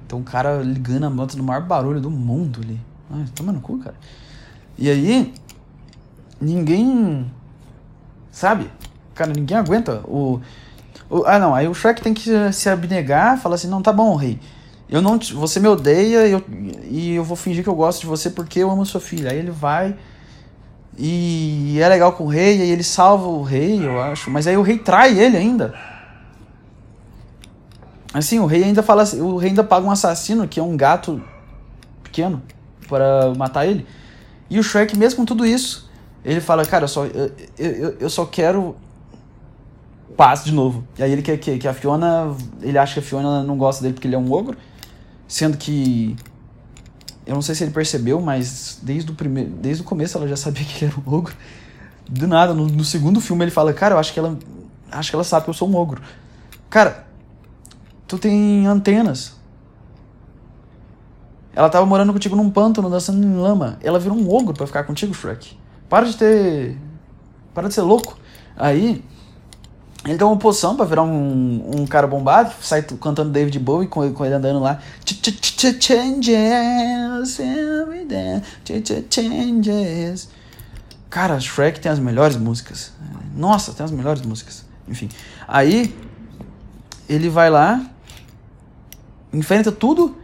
tem um cara ligando a moto no maior barulho do mundo ali. Ai, toma no cu, cara. E aí, ninguém. Sabe? Cara, ninguém aguenta o. o ah, não. Aí o Shrek tem que se abnegar, falar assim: não, tá bom, rei. Eu não te, você me odeia eu, e eu vou fingir que eu gosto de você porque eu amo sua filha. Aí ele vai e é legal com o rei, aí ele salva o rei, eu acho. Mas aí o rei trai ele ainda. Assim, o rei ainda fala assim, o rei ainda paga um assassino que é um gato pequeno para matar ele. E o Shrek, mesmo com tudo isso, ele fala, cara, eu só, eu, eu, eu só quero paz de novo. E aí ele quer que, que a Fiona. Ele acha que a Fiona não gosta dele porque ele é um ogro. Sendo que. Eu não sei se ele percebeu, mas desde o, primeiro, desde o começo ela já sabia que ele era um ogro. Do nada, no, no segundo filme ele fala, cara, eu acho que ela. Acho que ela sabe que eu sou um ogro. Cara, tu tem antenas. Ela tava morando contigo num pântano, dançando em lama. Ela virou um ogro para ficar contigo, Shrek. Para de ter. Para de ser louco. Aí. Ele toma uma poção pra virar um, um cara bombado, sai cantando David Bowie com, com ele andando lá. Changes, changes. Cara, Shrek tem as melhores músicas. Nossa, tem as melhores músicas. Enfim. Aí, ele vai lá, enfrenta tudo,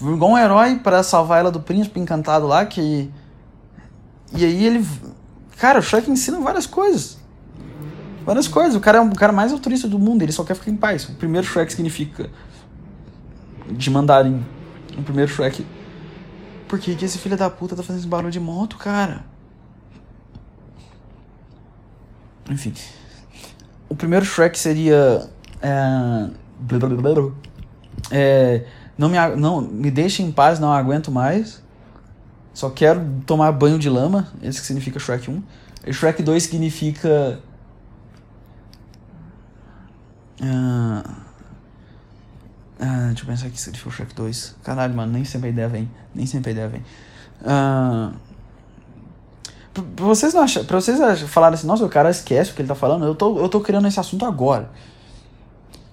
igual um herói para salvar ela do príncipe encantado lá, que. E aí ele. Cara, o Shrek ensina várias coisas. Várias coisas. O cara é o cara mais autorista do mundo, ele só quer ficar em paz. O primeiro Shrek significa. De mandarim. O primeiro Shrek. Por que, que esse filho da puta tá fazendo esse barulho de moto, cara? Enfim. O primeiro Shrek seria. É, é, não, me, não me deixe em paz, não aguento mais. Só quero tomar banho de lama. Esse que significa Shrek 1. E Shrek 2 significa. Ah, ah, deixa eu pensar aqui se ele for Shrek 2. Caralho, mano, nem sempre a ideia vem. Nem sempre a ideia vem. Ah, pra vocês não acham, pra vocês falarem assim, nossa, o cara esquece o que ele tá falando, eu tô, eu tô criando esse assunto agora.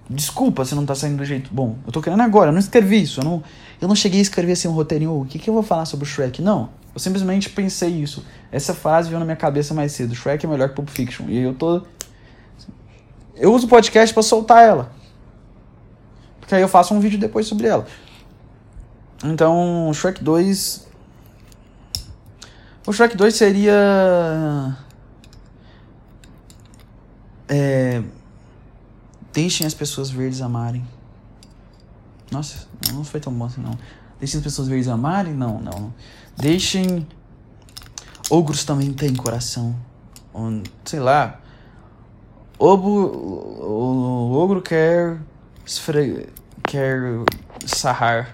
Desculpa se não tá saindo do jeito bom. Eu tô criando agora, eu não escrevi isso. Eu não, eu não cheguei a escrever assim um roteirinho, o que, que eu vou falar sobre o Shrek? Não. Eu simplesmente pensei isso. Essa frase veio na minha cabeça mais cedo. Shrek é melhor que Pulp Fiction. E eu tô. Eu uso o podcast para soltar ela. Porque aí eu faço um vídeo depois sobre ela. Então, Shrek 2 o Shrek 2 seria. É. Deixem as pessoas verdes amarem. Nossa, não foi tão bom assim, não. Deixem as pessoas verdes amarem? Não, não. Deixem. Ogros também têm coração. Sei lá. Obo, o, ogro quer. Esfre, quer sarrar.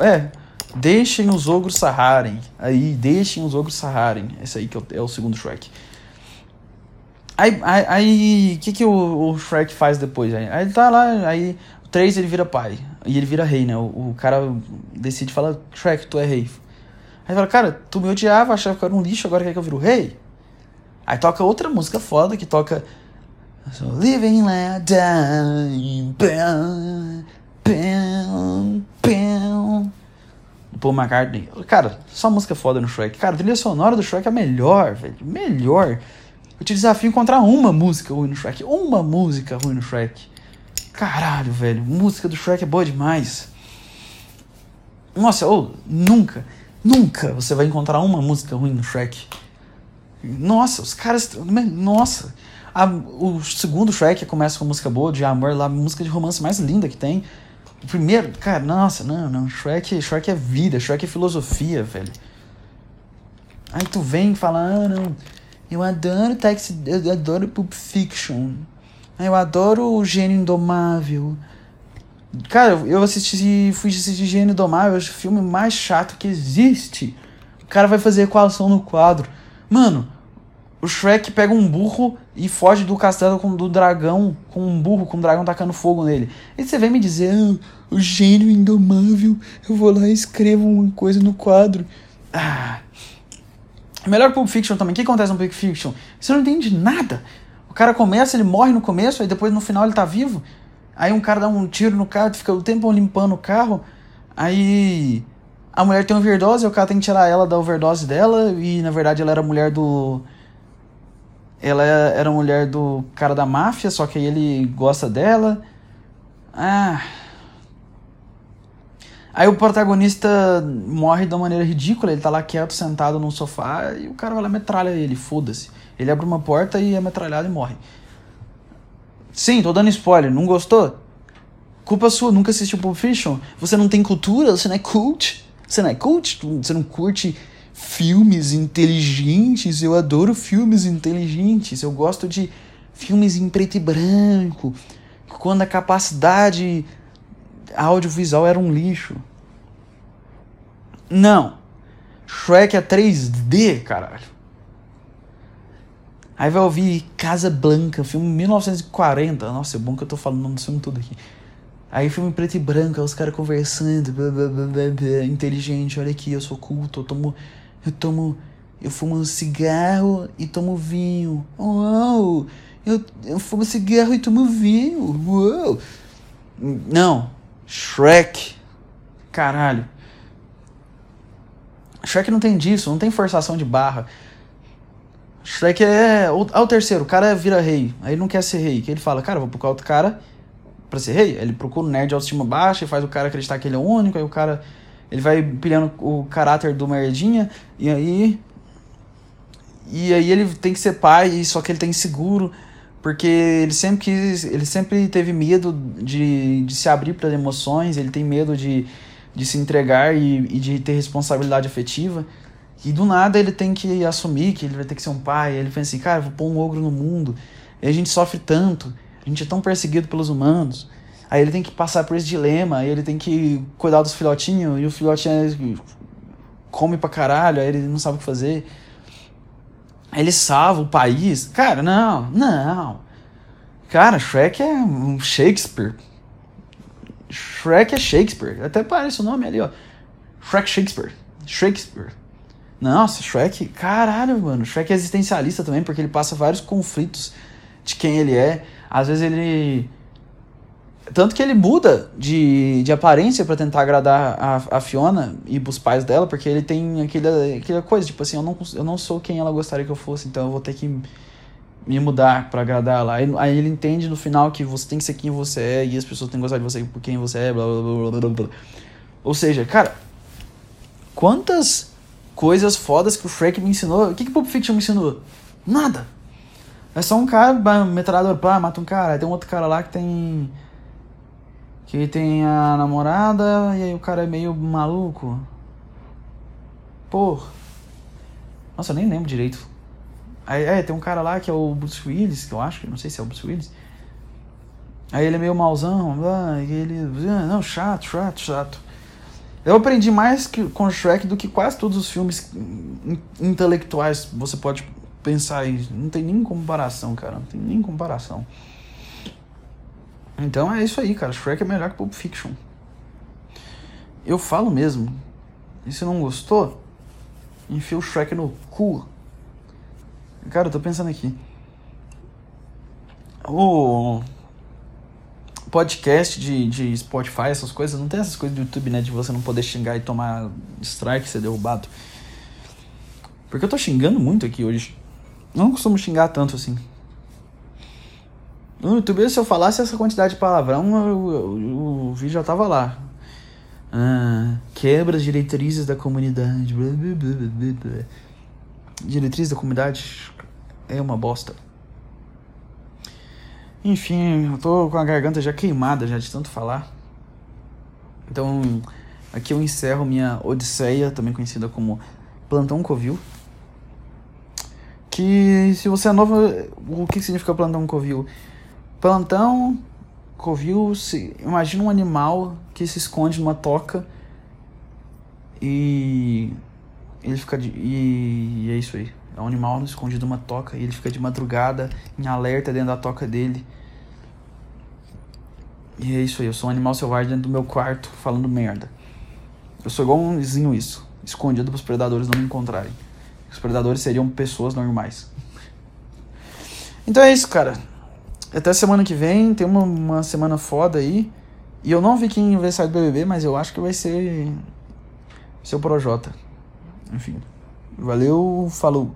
É, Deixem os ogros sarrarem. Aí, deixem os ogros sarrarem. Esse aí que é o segundo Shrek. Aí, o que, que o, o, Shrek faz depois? Aí, aí ele tá lá, aí o 3 ele vira pai. E ele vira rei, né? O, o cara decide falar, Shrek, tu é rei. Aí fala, cara, tu me odiava, achava que eu era um lixo, agora quer que eu viro rei? Aí toca outra música foda que toca. So living like dying, bam, bam, bam. Paul McCartney. Cara, só música foda no Shrek. Cara, a trilha sonora do Shrek é melhor, velho. Melhor. Eu te desafio a encontrar uma música ruim no Shrek. Uma música ruim no Shrek. Caralho, velho. Música do Shrek é boa demais. Nossa, ou oh, nunca, nunca você vai encontrar uma música ruim no Shrek. Nossa, os caras. Nossa. A, o segundo Shrek começa com música boa, de amor, lá, música de romance mais linda que tem. O primeiro, cara, nossa, não, não. Shrek, Shrek é vida, Shrek é filosofia, velho. Aí tu vem falar, ah, não. Eu adoro Taxi, eu adoro Pulp Fiction. Eu adoro o Gênio Indomável. Cara, eu assisti, fui assistir Gênio Indomável, o filme mais chato que existe. O cara vai fazer equação no quadro. Mano, o Shrek pega um burro e foge do castelo com, do dragão, com um burro, com um dragão tacando fogo nele. E você vem me dizer, ah, o gênio indomável, eu vou lá e escrevo uma coisa no quadro. Ah. Melhor Pulp Fiction também. O que acontece no Pulp Fiction? Você não entende nada. O cara começa, ele morre no começo, aí depois no final ele tá vivo. Aí um cara dá um tiro no carro, fica o tempo limpando o carro. Aí a mulher tem overdose, o cara tem que tirar ela da overdose dela. E na verdade ela era mulher do ela era mulher do cara da máfia, só que ele gosta dela. Ah. Aí o protagonista morre de uma maneira ridícula, ele tá lá quieto, sentado num sofá, e o cara vai lá metralha ele, foda-se. Ele abre uma porta e é metralhado e morre. Sim, tô dando spoiler, não gostou? Culpa sua, nunca assistiu Pulp Fiction? Você não tem cultura, você não é cult? Você não é cult? Você não curte filmes inteligentes. Eu adoro filmes inteligentes. Eu gosto de filmes em preto e branco. Quando a capacidade audiovisual era um lixo. Não. Shrek é 3D, caralho. Aí vai ouvir Casa Blanca, filme 1940. Nossa, é bom que eu tô falando do filme tudo aqui. Aí filme preto e branco, os caras conversando, blá, blá, blá, inteligente, olha aqui, eu sou culto, eu tomo eu tomo. Eu fumo um cigarro e tomo vinho. Oh, Eu, eu fumo cigarro e tomo vinho. Uou. Não. Shrek. Caralho. Shrek não tem disso, não tem forçação de barra. Shrek é. O, é o terceiro, o cara vira rei. Aí ele não quer ser rei. Que ele fala, cara, vou procurar outro cara pra ser rei. Ele procura um nerd de autoestima baixa e faz o cara acreditar que ele é único. Aí o cara. Ele vai pilhando o caráter do merdinha. E aí. E aí ele tem que ser pai, só que ele tá inseguro. Porque ele sempre quis. Ele sempre teve medo de, de se abrir para emoções. Ele tem medo de, de se entregar e, e de ter responsabilidade afetiva. E do nada ele tem que assumir que ele vai ter que ser um pai. Ele pensa assim, cara, vou pôr um ogro no mundo. E a gente sofre tanto. A gente é tão perseguido pelos humanos. Aí ele tem que passar por esse dilema. Aí ele tem que cuidar dos filhotinhos. E o filhotinho come pra caralho. Aí ele não sabe o que fazer. Aí ele salva o país. Cara, não, não. Cara, Shrek é um Shakespeare. Shrek é Shakespeare. Até parece o nome ali, ó. Shrek Shakespeare. Shakespeare. Nossa, Shrek, caralho, mano. Shrek é existencialista também, porque ele passa vários conflitos de quem ele é. Às vezes ele. Tanto que ele muda de, de aparência para tentar agradar a, a Fiona e os pais dela, porque ele tem aquela, aquela coisa, tipo assim, eu não, eu não sou quem ela gostaria que eu fosse, então eu vou ter que me mudar para agradar ela. Aí, aí, ele entende no final que você tem que ser quem você é e as pessoas têm que gostar de você por quem você é, blá blá blá blá blá. Ou seja, cara, quantas coisas fodas que o Shrek me ensinou. O que, que Pulp Fiction me ensinou? Nada. É só um cara, metralhador, pá, mata um cara. Aí tem um outro cara lá que tem. Que tem a namorada e aí o cara é meio maluco. Porra. Nossa, eu nem lembro direito. Aí é, tem um cara lá que é o Bruce Willis, que eu acho, não sei se é o Bruce Willis. Aí ele é meio mauzão, e ele. Não, chato, chato, chato. Eu aprendi mais que, com Shrek do que quase todos os filmes intelectuais você pode pensar aí. Não tem nem comparação, cara. Não tem nem comparação. Então é isso aí, cara. Shrek é melhor que Pulp Fiction. Eu falo mesmo. E se não gostou, enfia o Shrek no cu. Cara, eu tô pensando aqui. O podcast de, de Spotify, essas coisas, não tem essas coisas do YouTube, né? De você não poder xingar e tomar strike, ser derrubado. Porque eu tô xingando muito aqui hoje. Eu não costumo xingar tanto assim. No YouTube, se eu falasse essa quantidade de palavrão, o, vídeo já tava lá. Ah, as diretrizes da comunidade. Diretriz da comunidade é uma bosta. Enfim, eu tô com a garganta já queimada já de tanto falar. Então, aqui eu encerro minha Odisseia, também conhecida como Plantão Covil. Que se você é novo, o que significa Plantão Covil? Plantão Covil, se, imagina um animal que se esconde numa toca e ele fica de, e, e é isso aí. É um animal escondido numa toca e ele fica de madrugada em alerta dentro da toca dele. E é isso aí, eu sou um animal selvagem dentro do meu quarto falando merda. Eu sou igual um vizinho isso, escondido para os predadores não me encontrarem. Os predadores seriam pessoas normais. Então é isso, cara. Até semana que vem, tem uma, uma semana foda aí. E eu não vi quem vai sair do BBB, mas eu acho que vai ser. Seu Projota. Enfim. Valeu, falou.